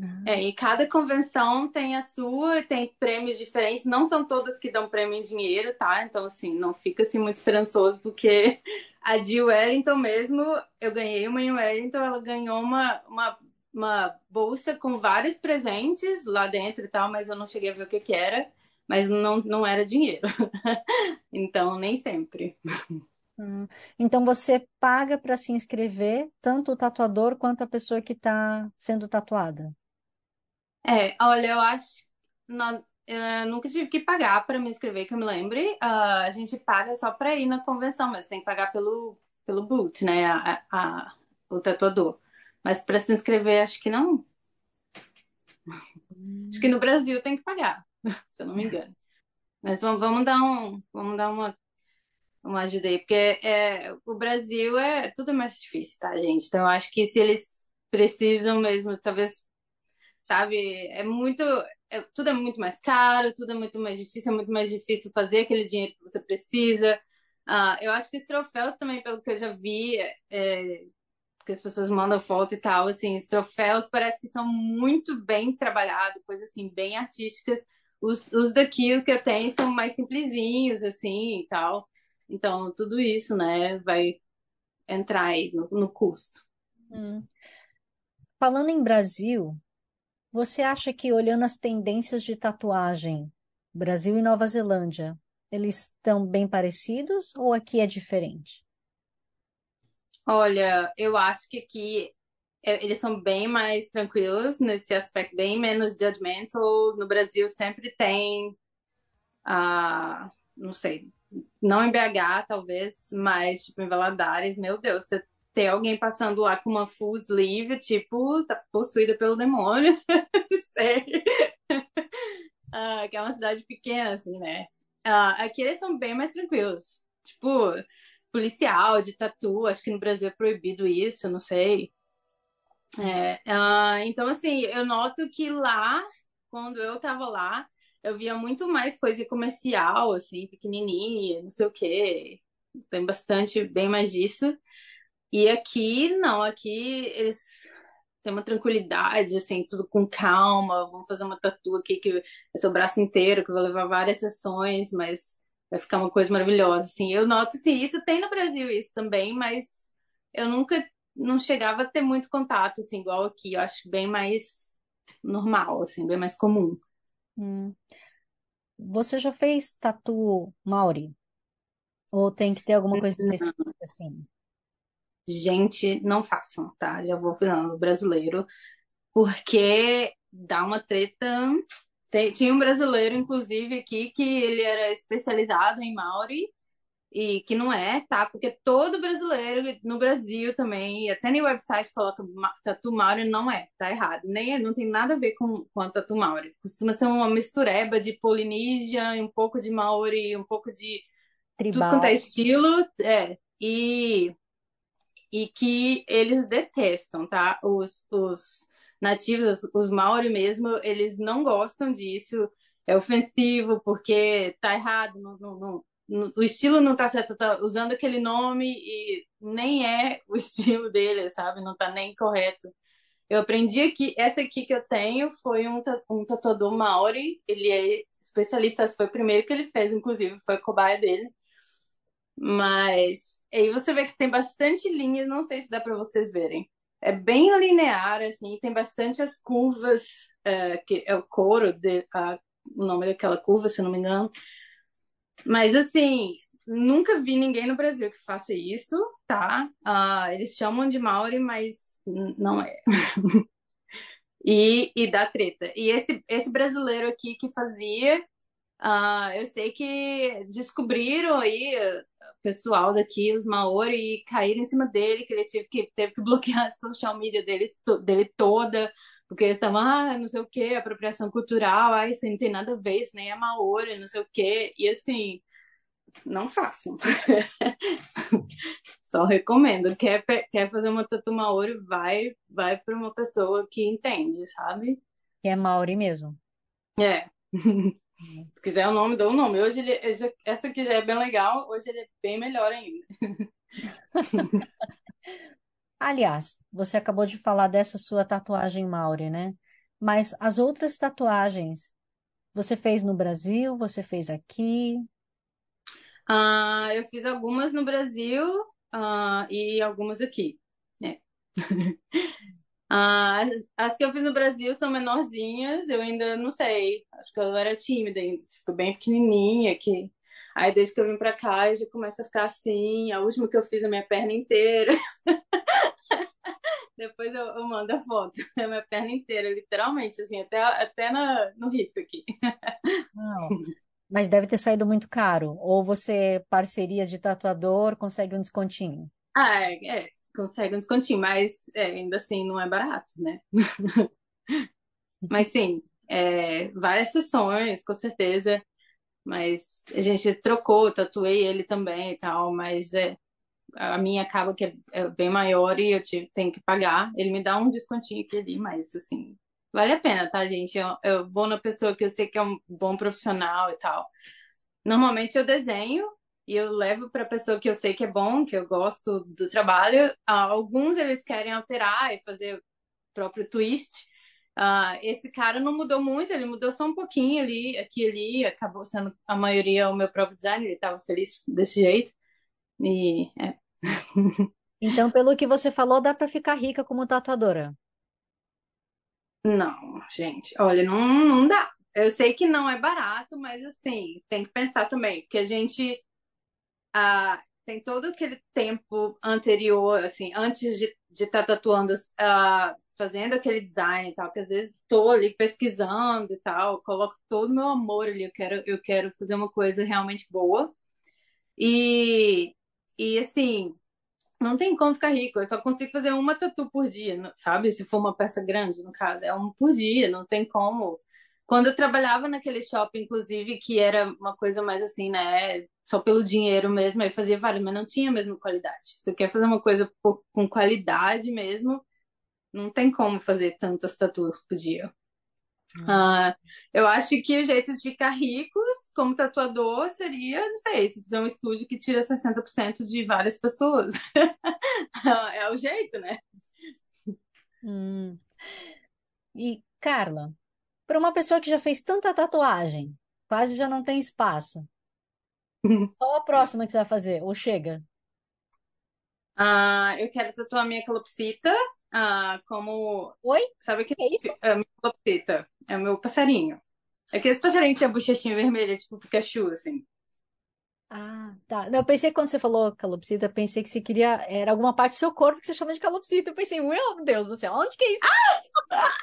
Ah. É, e cada convenção tem a sua, tem prêmios diferentes. Não são todas que dão prêmio em dinheiro, tá? Então, assim, não fica assim muito esperançoso, porque a de Wellington mesmo, eu ganhei uma em Wellington, ela ganhou uma, uma, uma bolsa com vários presentes lá dentro e tal, mas eu não cheguei a ver o que que era, mas não, não era dinheiro. Então, nem sempre. Hum. Então você paga para se inscrever, tanto o tatuador quanto a pessoa que está sendo tatuada. É, olha, eu acho. Não, eu nunca tive que pagar para me inscrever, que eu me lembre. Ah, a gente paga só para ir na convenção, mas tem que pagar pelo, pelo boot, né? A, a- o tatuador. Mas para se inscrever, acho que não. Acho que no Brasil tem que pagar, se eu não me engano. Mas vamos, dar um, vamos dar uma, uma ajuda aí, porque é, o Brasil é tudo mais difícil, tá, gente? Então eu acho que se eles precisam mesmo, talvez sabe? É muito, é- tudo é muito mais caro, tudo é muito mais difícil, é muito mais difícil fazer aquele dinheiro que você precisa. Ah, eu acho que os troféus também, pelo que eu já vi, é, que as pessoas mandam foto e tal, assim, os troféus parece que são muito bem trabalhados, coisas assim, bem artísticas. Os, os daqui, o que eu tenho, são mais simplesinhos, assim, e tal. Então, tudo isso, né, vai entrar aí no, no custo. Hum. Falando em Brasil, você acha que olhando as tendências de tatuagem, Brasil e Nova Zelândia, eles estão bem parecidos ou aqui é diferente? Olha, eu acho que aqui é, eles são bem mais tranquilos nesse aspecto, bem menos judgmental. No Brasil sempre tem, ah, não sei, não em BH talvez, mas tipo em Valadares, meu Deus, você tem alguém passando lá com uma full sleeve, tipo, tá possuída pelo demônio, sei. Ah, que é uma cidade pequena, assim, né? Ah, aqui eles são bem mais tranquilos. Tipo, policial de tatu, acho que no Brasil é proibido isso, não sei. É, ah, então, assim, eu noto que lá, quando eu tava lá, eu via muito mais coisa comercial, assim, pequenininha, não sei o quê. Tem bastante, bem mais disso. E aqui, não, aqui eles têm uma tranquilidade, assim, tudo com calma. Vamos fazer uma tatu aqui que é seu braço inteiro, que vai levar várias sessões, mas vai ficar uma coisa maravilhosa, assim. Eu noto, sim, isso tem no Brasil isso também, mas eu nunca, não chegava a ter muito contato, assim, igual aqui. Eu acho bem mais normal, assim, bem mais comum. Hum. Você já fez tatu Maori? Ou tem que ter alguma coisa específica assim? Gente, não façam, tá? Já vou falando brasileiro, porque dá uma treta. Tem- tinha um brasileiro, inclusive, aqui, que ele era especializado em Maori, e que não é, tá? Porque todo brasileiro no Brasil também, e até no website coloca Tatu Maori, não é, tá errado. Nem, não tem nada a ver com, com a Tatu Maori. Costuma ser uma mistureba de Polinésia, um pouco de Maori, um pouco de tudo quanto Tribal. é estilo, é. E e que eles detestam, tá? Os, os nativos, os, os Maori mesmo, eles não gostam disso, é ofensivo porque tá errado, não, não, não- o estilo não tá certo, tá usando aquele nome e nem é o estilo dele, sabe? Não tá nem correto. Eu aprendi aqui, essa aqui que eu tenho foi um, um tatuador Maori, ele é especialista, foi o primeiro que ele fez, inclusive, foi cobaia dele. Mas aí você vê que tem bastante linhas, não sei se dá para vocês verem. É bem linear, assim, tem bastante as curvas, é, que é o couro, de, o nome daquela curva, se não me engano. Mas assim, nunca vi ninguém no Brasil que faça isso, tá? Ah, eles chamam de Maori, mas não é. E, e dá treta. E esse, esse brasileiro aqui que fazia. Ah, eu sei que descobriram aí, pessoal daqui, os Maori, e caíram em cima dele, que ele teve que, teve que bloquear a social media dele, dele toda, porque eles estavam, ah, não sei o quê, apropriação cultural, ah, isso não tem nada a ver, isso nem é Maori, não sei o quê. E assim, não façam. Só recomendo. Quer, quer fazer uma tatu Maori, vai, vai para uma pessoa que entende, sabe? Que é Maori mesmo. É. Se quiser o nome, dou o nome. Hoje ele, essa aqui já é bem legal, hoje ele é bem melhor ainda. Aliás, você acabou de falar dessa sua tatuagem Mauri, né? Mas as outras tatuagens, você fez no Brasil? Você fez aqui? Ah, eu fiz algumas no Brasil, ah, e algumas aqui, né? Ah, as, as que eu fiz no Brasil são menorzinhas, eu ainda não sei, acho que eu era tímida ainda, tipo, bem pequenininha, que... Aí desde que eu vim pra cá, já começa a ficar assim, a última que eu fiz a minha perna inteira. Depois eu, eu mando a foto, a minha perna inteira, literalmente, assim, até, até na, no hip aqui. Não. Mas deve ter saído muito caro. Ou você, parceria de tatuador, consegue um descontinho? Ah, é, é consegue um descontinho, mas é, ainda assim não é barato, né? mas sim, é, várias sessões, com certeza. Mas a gente trocou, tatuei ele também e tal, mas é, a minha acaba que é, é bem maior e eu tive, tenho que pagar. Ele me dá um descontinho aqui ali, mas assim, vale a pena, tá, gente? Eu, eu vou na pessoa que eu sei que é um bom profissional e tal. Normalmente eu desenho e eu levo para a pessoa que eu sei que é bom, que eu gosto do trabalho. Ah, alguns eles querem alterar e fazer o próprio twist. Uh, esse cara não mudou muito, ele mudou só um pouquinho ali, aqui ali, acabou sendo a maioria o meu próprio design, ele estava feliz desse jeito. E é. Então, pelo que você falou, dá para ficar rica como tatuadora. Não, gente, olha, não, não dá. Eu sei que não é barato, mas assim, tem que pensar também, porque a gente ah, tem todo aquele tempo anterior, assim, antes de estar tá tatuando, ah, fazendo aquele design e tal, que às vezes estou ali pesquisando e tal, coloco todo o meu amor ali, eu quero, eu quero fazer uma coisa realmente boa. E, e assim, não tem como ficar rico, eu só consigo fazer uma tatu por dia, sabe? Se for uma peça grande, no caso, é uma por dia, não tem como. Quando eu trabalhava naquele shopping, inclusive, que era uma coisa mais assim, né? Só pelo dinheiro mesmo, aí fazia vários, mas não tinha a mesma qualidade. Se você quer fazer uma coisa com qualidade mesmo, não tem como fazer tantas tatuas por dia. Uh, eu acho que o jeito de ficar ricos como tatuador seria, não sei, se fizer um estúdio que tira 60% de várias pessoas. é o jeito, né? Hum. E, Carla, para uma pessoa que já fez tanta tatuagem, quase já não tem espaço, qual a próxima que você vai fazer? Ou chega? Uh, eu quero tatuar minha calopsita, uh, como. Oi? Sabe que, que é isso? É minha calopsita. É o meu passarinho. É aquele passarinho que tem a bochechinha vermelha, tipo Pikachu, assim. Ah, tá. Não, eu pensei que quando você falou calopsita, eu pensei que você queria. Era alguma parte do seu corpo que você chama de calopsita. Eu pensei, meu Deus do céu, onde que é isso? Ah!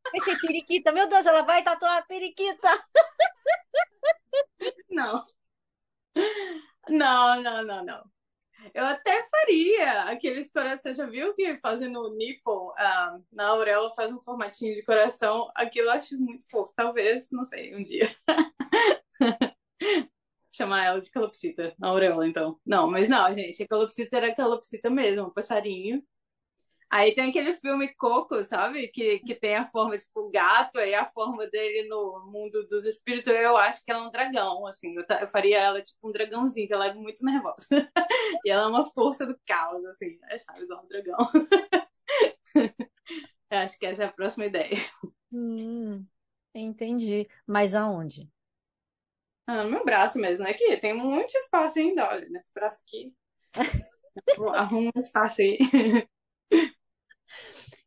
pensei, periquita. Meu Deus, ela vai tatuar a periquita. Não. Não, não, não, não. Eu até faria aqueles corações. Você já viu que fazendo o nipple uh, na auréola faz um formatinho de coração? Aquilo eu acho muito fofo. Talvez, não sei, um dia. Chamar ela de calopsita na auréola, então. Não, mas não, gente. A calopsita era calopsita mesmo, um passarinho. Aí tem aquele filme Coco, sabe? Que, que tem a forma, tipo, gato, aí a forma dele no mundo dos espíritos, eu acho que ela é um dragão, assim. Eu, eu faria ela, tipo, um dragãozinho, que ela é muito nervosa. e ela é uma força do caos, assim, né? sabe? Igual um dragão. eu acho que essa é a próxima ideia. Hum, entendi. Mas aonde? Ah, no meu braço mesmo, né? Que tem muito espaço ainda, olha, nesse braço aqui. Arruma um espaço aí.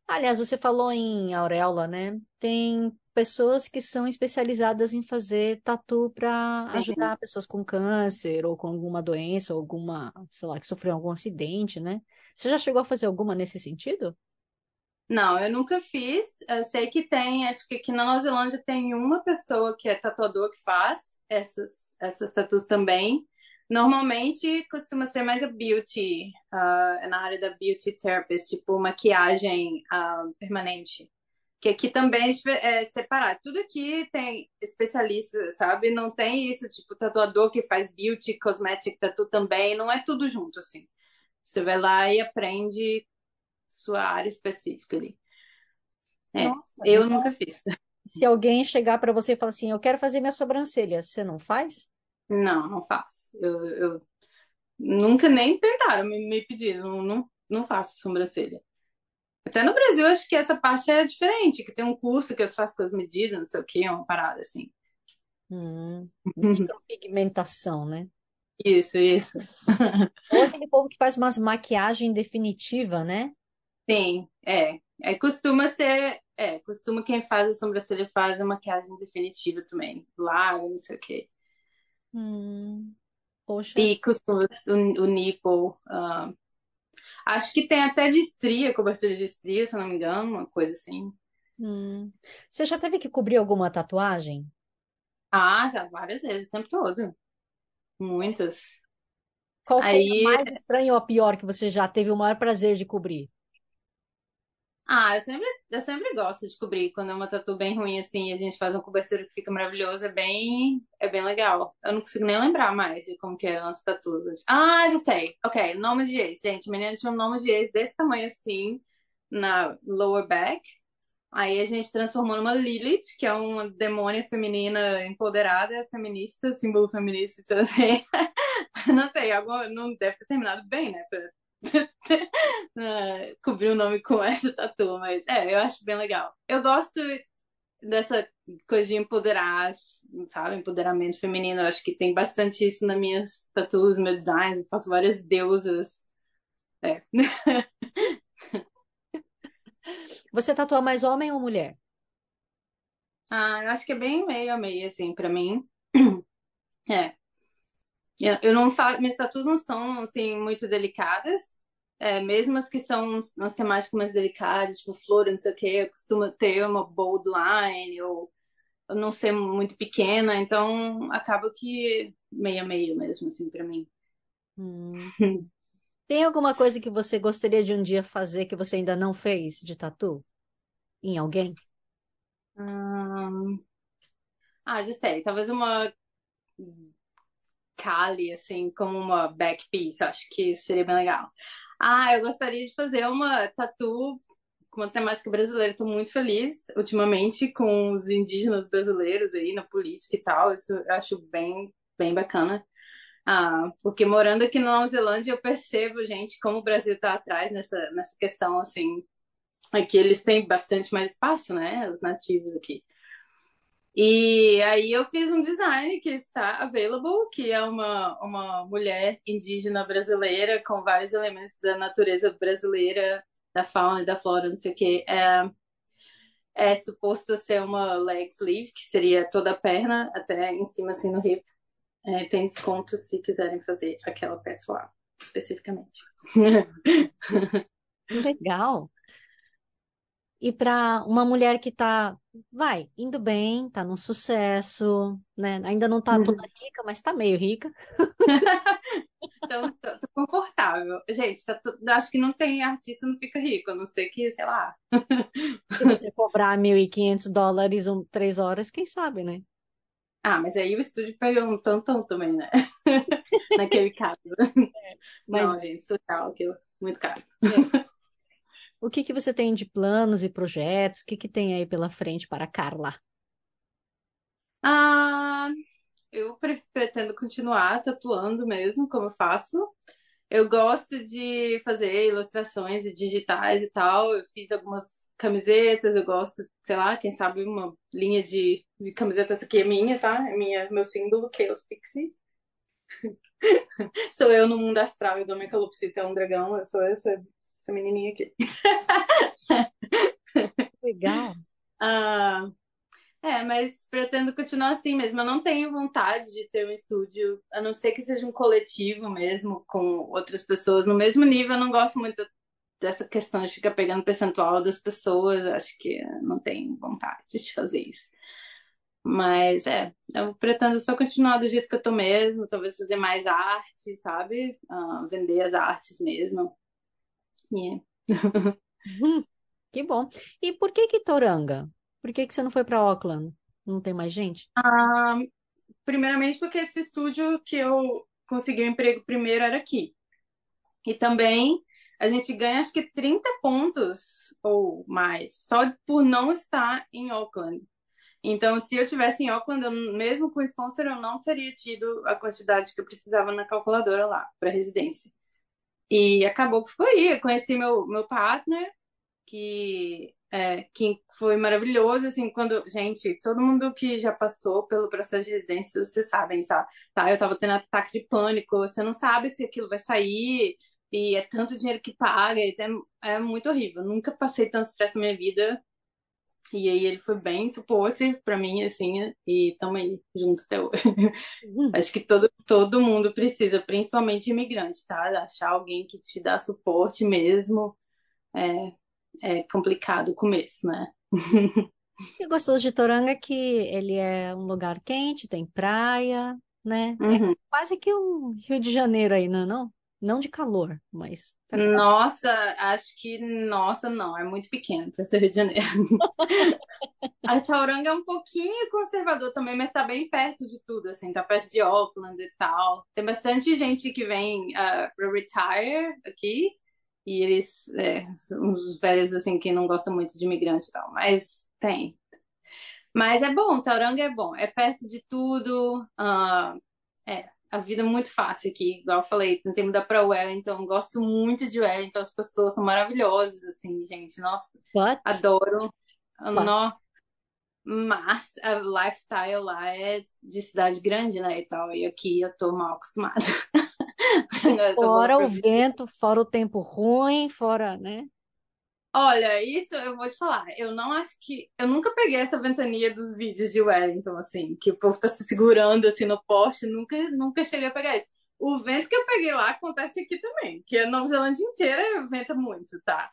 Aliás, você falou em auréola, né? Tem pessoas que são especializadas em fazer tatu para ajudar pessoas com câncer ou com alguma doença, ou alguma, sei lá, que sofreu algum acidente, né? Você já chegou a fazer alguma nesse sentido? Não, eu nunca fiz. Eu sei que tem, acho que aqui na Nova Zelândia tem uma pessoa que é tatuador que faz essas, essas tatuas também. Normalmente costuma ser mais a beauty, uh, na área da beauty therapist, tipo maquiagem uh, permanente. Que aqui também é separado. Tudo aqui tem especialista, sabe? Não tem isso, tipo, tatuador que faz beauty, cosmetic tatu também. Não é tudo junto, assim. Você vai lá e aprende sua área específica ali. É, Nossa, eu então... nunca fiz. Se alguém chegar para você e falar assim, eu quero fazer minha sobrancelha, você não faz? Não, não faço. Eu, eu nunca nem tentaram me, me pedir, não, não, não faço sobrancelha. Até no Brasil, acho que essa parte é diferente, que tem um curso que eu faço com as medidas, não sei o quê, uma parada assim. Hum, micropigmentação, né? Isso, isso. Ou aquele povo que faz umas maquiagem definitiva, né? Sim, é. É, costuma ser, é, costuma quem faz a sobrancelha faz a maquiagem definitiva também. Lábio, não sei o quê. Hum, poxa. E costuma o, o nipple. ah, acho que tem até de estria, cobertura de estria, se eu não me engano, uma coisa assim. Hum. Você já teve que cobrir alguma tatuagem? Ah, já várias vezes, o tempo todo. Muitas. Qual foi a Aí mais estranha ou a pior que você já teve o maior prazer de cobrir? Ah, eu sempre, eu sempre gosto de cobrir. Quando é uma tatu bem ruim assim, a gente faz uma cobertura que fica maravilhosa, é bem, é bem legal. Eu não consigo nem lembrar mais de como que eram as tatus. Ah, já sei. Ok, nome de ex. Gente, a menina tinha um nome de ex desse tamanho assim, na lower back. Aí a gente transformou numa Lilith, que é uma demônia feminina empoderada, feminista, símbolo feminista, tipo assim. Não sei, algo não deve ter terminado bem, né? né, cobrir o nome com essa tatu, mas é, eu acho bem legal. Eu gosto dessa coisa de empoderar, sabe? Empoderamento feminino. Eu acho que tem bastante isso nas minhas tatuas, no meu design. Eu faço várias deusas. É. Você tatua mais homem ou mulher? Ah, eu acho que é bem meio a meio, assim, pra mim. É. Eu eu não faço, minhas tatuas não são, assim, muito delicadas. É, mesmo as que são umas temáticas mais delicadas, tipo flor, não sei o quê, eu costumo ter uma bold line, ou eu não ser muito pequena, então acaba que meio a meio mesmo, assim, pra mim. Hum. Tem alguma coisa que você gostaria de um dia fazer que você ainda não fez de tatu? Em alguém? Ahn, Ah, já sei, talvez uma Kali, assim, como uma back piece, eu acho que seria bem legal. Ah, eu gostaria de fazer uma tatu com uma temática brasileira. Estou muito feliz ultimamente com os indígenas brasileiros aí na política e tal. Isso eu acho bem, bem bacana. Ah, porque morando aqui na Nova Zelândia, eu percebo, gente, como o Brasil está atrás nessa, nessa questão, assim. Aqui eles têm bastante mais espaço, né? Os nativos aqui. E aí eu fiz um design que está available, que é uma, uma mulher indígena brasileira com vários elementos da natureza brasileira, da fauna e da flora, não sei o quê. É, é suposto ser uma leg sleeve, que seria toda a perna, até em cima, assim, no hip. É, tem desconto se quiserem fazer aquela peça lá, especificamente. Legal. E para uma mulher que tá, vai, indo bem, tá num sucesso, né? Ainda não tá toda rica, mas tá meio rica. Então, tô, tô confortável. Gente, tá tu- acho que não tem artista não fica rico, a não ser que, sei lá. Se você cobrar 1.500 dólares um, três horas, quem sabe, né? Ah, mas aí o estúdio pegou um tantão também, né? Naquele caso. Mas Não, gente, surreal aquilo. Muito caro. é, o que que você tem de planos e projetos? O que que tem aí pela frente para a Carla? Ah, eu pre- pretendo continuar tatuando mesmo, como eu faço. Eu gosto de fazer ilustrações digitais e tal. Eu fiz algumas camisetas, eu gosto, sei lá, quem sabe uma linha de, de camiseta. Essa aqui é minha, tá? É minha, meu símbolo, Chaos Pixie. Sou eu no mundo astral e Dom Calopsita é um dragão. Eu sou essa, essa menininha aqui. Legal. Ah, é, mas pretendo continuar assim mesmo. Eu não tenho vontade de ter um estúdio, a não ser que seja um coletivo mesmo, com outras pessoas no mesmo nível. Eu não gosto muito dessa questão de ficar pegando percentual das pessoas. Acho que não tenho vontade de fazer isso. Mas é, eu pretendo só continuar do jeito que eu tô mesmo, talvez fazer mais arte, sabe? Ah, vender as artes mesmo. Hum, que bom. E por que que Toranga? Por que que você não foi para Auckland? Não tem mais gente? Ah, primeiramente porque esse estúdio que eu consegui o emprego primeiro era aqui. E também a gente ganha acho que 30 pontos ou mais só por não estar em Auckland. Então, se eu tivesse em Auckland, eu, mesmo com sponsor, eu não teria tido a quantidade que eu precisava na calculadora lá, para residência. E acabou que ficou aí. Eu conheci meu, meu partner, que, é, que foi maravilhoso, assim, quando... Gente, todo mundo que já passou pelo processo de residência, vocês sabem, sabe? Tá, eu tava tendo ataque de pânico, você não sabe se aquilo vai sair, e é tanto dinheiro que paga, é, é muito horrível. Nunca passei tanto estresse na minha vida e aí ele foi bem supportive pra mim, assim, e estamos aí junto até hoje. Uhum. Acho que todo, todo mundo precisa, principalmente imigrante, tá? Achar alguém que te dá suporte mesmo é, é complicado o começo, né? E gostoso de Toranga é que ele é um lugar quente, tem praia, né? É Uhum. quase que um Rio de Janeiro aí, não é não? Não de calor, mas. Nossa, acho que, nossa, não, é muito pequeno para ser Rio de Janeiro. A Tauranga é um pouquinho conservador também, mas tá bem perto de tudo, assim, tá perto de Auckland e tal. Tem bastante gente que vem uh, para retire aqui, e eles, é, uns velhos, assim, que não gostam muito de imigrante e tal, mas tem. Mas é bom, Tauranga é bom, é perto de tudo, uh, é, a vida é muito fácil aqui, igual eu falei, tentei mudar para Wellington, gosto muito de Wellington, as pessoas são maravilhosas, assim, gente, nossa, What? adoro. What? Nó, mas a lifestyle lá é de cidade grande, né, e tal, e aqui eu tô mal acostumada. Fora o vento, fora o tempo ruim, fora, né? Olha, isso eu vou te falar. Eu não acho que. Eu nunca peguei essa ventania dos vídeos de Wellington, assim, que o povo tá se segurando assim no poste. Nunca, nunca cheguei a pegar isso. O vento que eu peguei lá acontece aqui também, que a Nova Zelândia inteira venta muito, tá?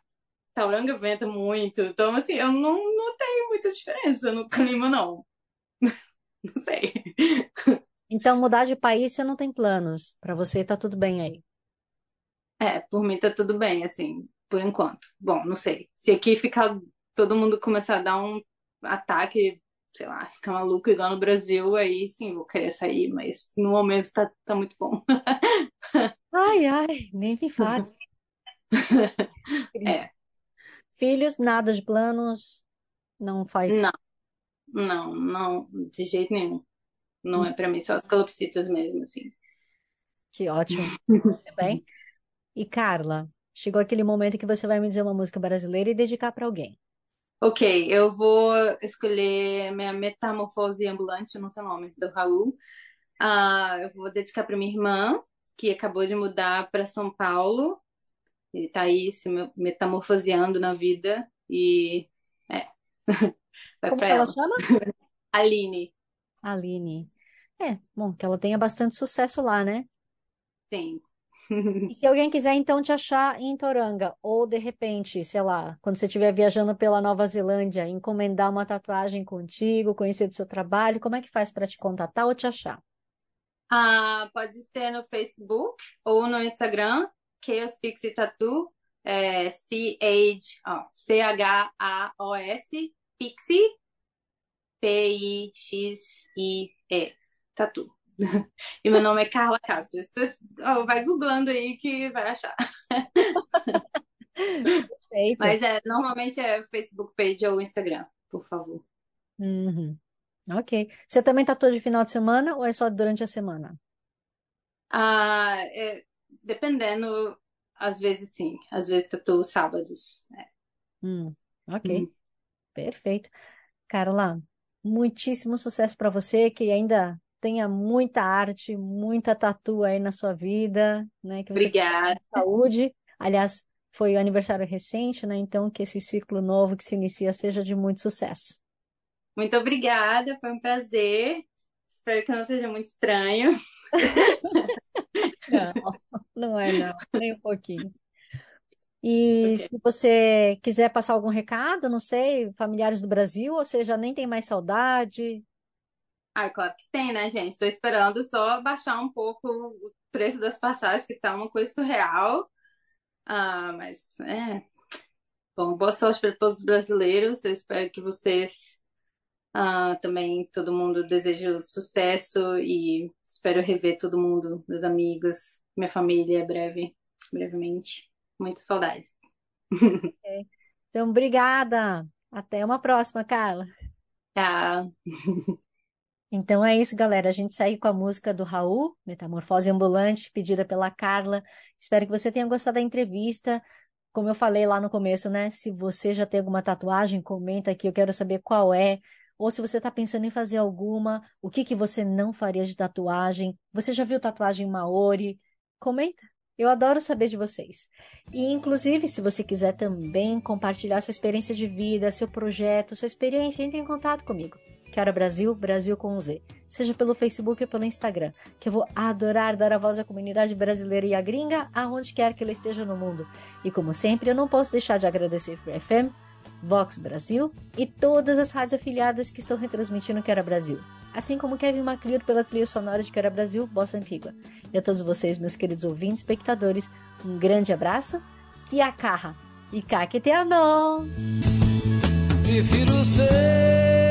Tauranga venta muito. Então, assim, eu não, não tenho muita diferença no clima, não. Não sei. Então, mudar de país você não tem planos. Para você tá tudo bem aí. É, por mim tá tudo bem, assim, por enquanto. Bom, não sei. Se aqui ficar todo mundo começar a dar um ataque, sei lá, ficar maluco igual no Brasil, aí sim, vou querer sair, mas no momento tá, tá muito bom. Ai, ai, nem me fale. É, Filhos, nada de planos, não faz. não, não, não, de jeito nenhum. Não é pra mim, só as calopsitas mesmo, assim. Que ótimo. Bem? E Carla, chegou aquele momento que você vai me dizer uma música brasileira e dedicar para alguém. Ok, eu vou escolher minha Metamorfose Ambulante, não sei o nome, do Raul. Ah, eu vou dedicar para minha irmã, que acabou de mudar para São Paulo. Ele tá aí se me- metamorfoseando na vida e é, vai Como ela ela. chama? Aline, Aline. É, bom, que ela tenha bastante sucesso lá, né? sim. E se alguém quiser então te achar em Toranga, ou de repente, sei lá, quando você estiver viajando pela Nova Zelândia, encomendar uma tatuagem contigo, conhecer do seu trabalho, como é que faz para te contatar ou te achar? Ah, pode ser no Facebook ou no Instagram, Chaos Pixie Tattoo, é, C-H-A-O-S, Pixie, P-I-X-I-E, Tatu. E meu nome é Carla Castro. Você, ó, vai googlando aí que vai achar. Perfeito. Mas é, normalmente é Facebook page ou Instagram, por favor. Uhum. Ok. Você também tatua de final de semana ou é só durante a semana? Ah, é, dependendo, às vezes sim, às vezes tatuo sábados. É. Hum, ok. Uhum. Perfeito. Carla, muitíssimo sucesso para você, que ainda tenha muita arte, muita tatu aí na sua vida, né? Que você Obrigada. saúde. Aliás, foi o aniversário recente, né? Então, que esse ciclo novo que se inicia seja de muito sucesso. Muito obrigada, foi um prazer. Espero que não seja muito estranho. Não, não é não, nem um pouquinho. E Ok. se você quiser passar algum recado, não sei, familiares do Brasil, ou seja, nem tem mais saudade. Ah, claro que tem, né, gente? Estou esperando só baixar um pouco o preço das passagens, que tá uma coisa surreal. Ah, mas é. Bom, boa sorte para todos os brasileiros. Eu espero que vocês ah, também, todo mundo, desejo sucesso e espero rever todo mundo, meus amigos, minha família, breve, brevemente. Muita saudade. Então, obrigada. Até uma próxima, Carla. Tá. Então é isso, galera. A gente segue com a música do Raul, Metamorfose Ambulante, pedida pela Carla. Espero que você tenha gostado da entrevista. Como eu falei lá no começo, né? Se você já tem alguma tatuagem, comenta aqui, eu quero saber qual é. Ou se você está pensando em fazer alguma, o que que você não faria de tatuagem? Você já viu tatuagem Maori? Comenta. Eu adoro saber de vocês. E, inclusive, se você quiser também compartilhar sua experiência de vida, seu projeto, sua experiência, entre em contato comigo. Quero Brasil, Brasil com Z. Seja pelo Facebook ou pelo Instagram, que eu vou adorar dar a voz à comunidade brasileira e à gringa aonde quer que ela esteja no mundo. E como sempre, eu não posso deixar de agradecer Free FM, Vox Brasil e todas as rádios afiliadas que estão retransmitindo Quero Brasil. Assim como Kevin MacLeod pela trilha sonora de Quero Brasil, Bossa Antigua. E a todos vocês, meus queridos ouvintes, espectadores, um grande abraço, que a carra e cá que! Prefiro ser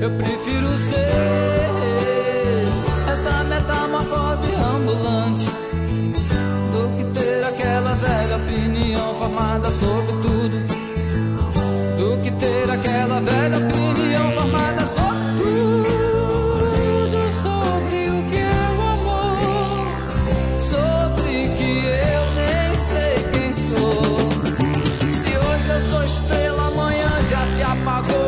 Eu prefiro ser essa metamorfose ambulante do que ter aquela velha opinião formada sobre tudo. Do que ter aquela velha opinião formada sobre tudo. Sobre o que é o amor, sobre que eu nem sei quem sou. Se hoje eu sou estrela, amanhã já se apagou.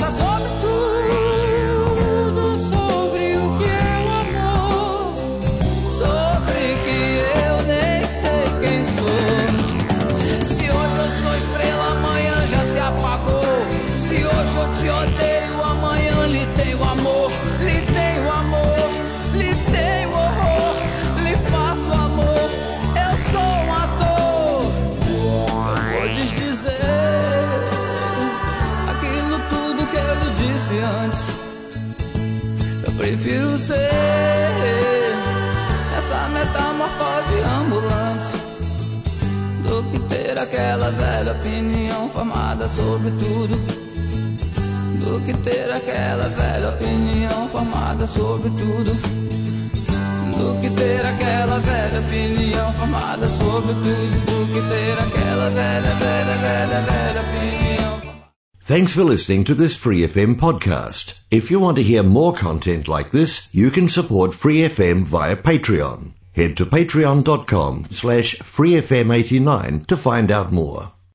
lhe tenho amor, lhe tenho amor, lhe tenho horror, lhe faço amor. Eu sou um ator. Podes dizer. disse antes. Eu prefiro ser essa metamorfose ambulante do que ter aquela velha opinião formada sobre tudo. Que ter aquela velha opinião formada sobre tudo. Do que ter aquela velha opinião formada sobre tudo. Do que ter aquela velha, velha, velha, velha opinião. Thanks for listening to this Free FM podcast. If you want to hear more content like this, you can support Free FM via Patreon. Head to patreon.com slash freefm89 to find out more.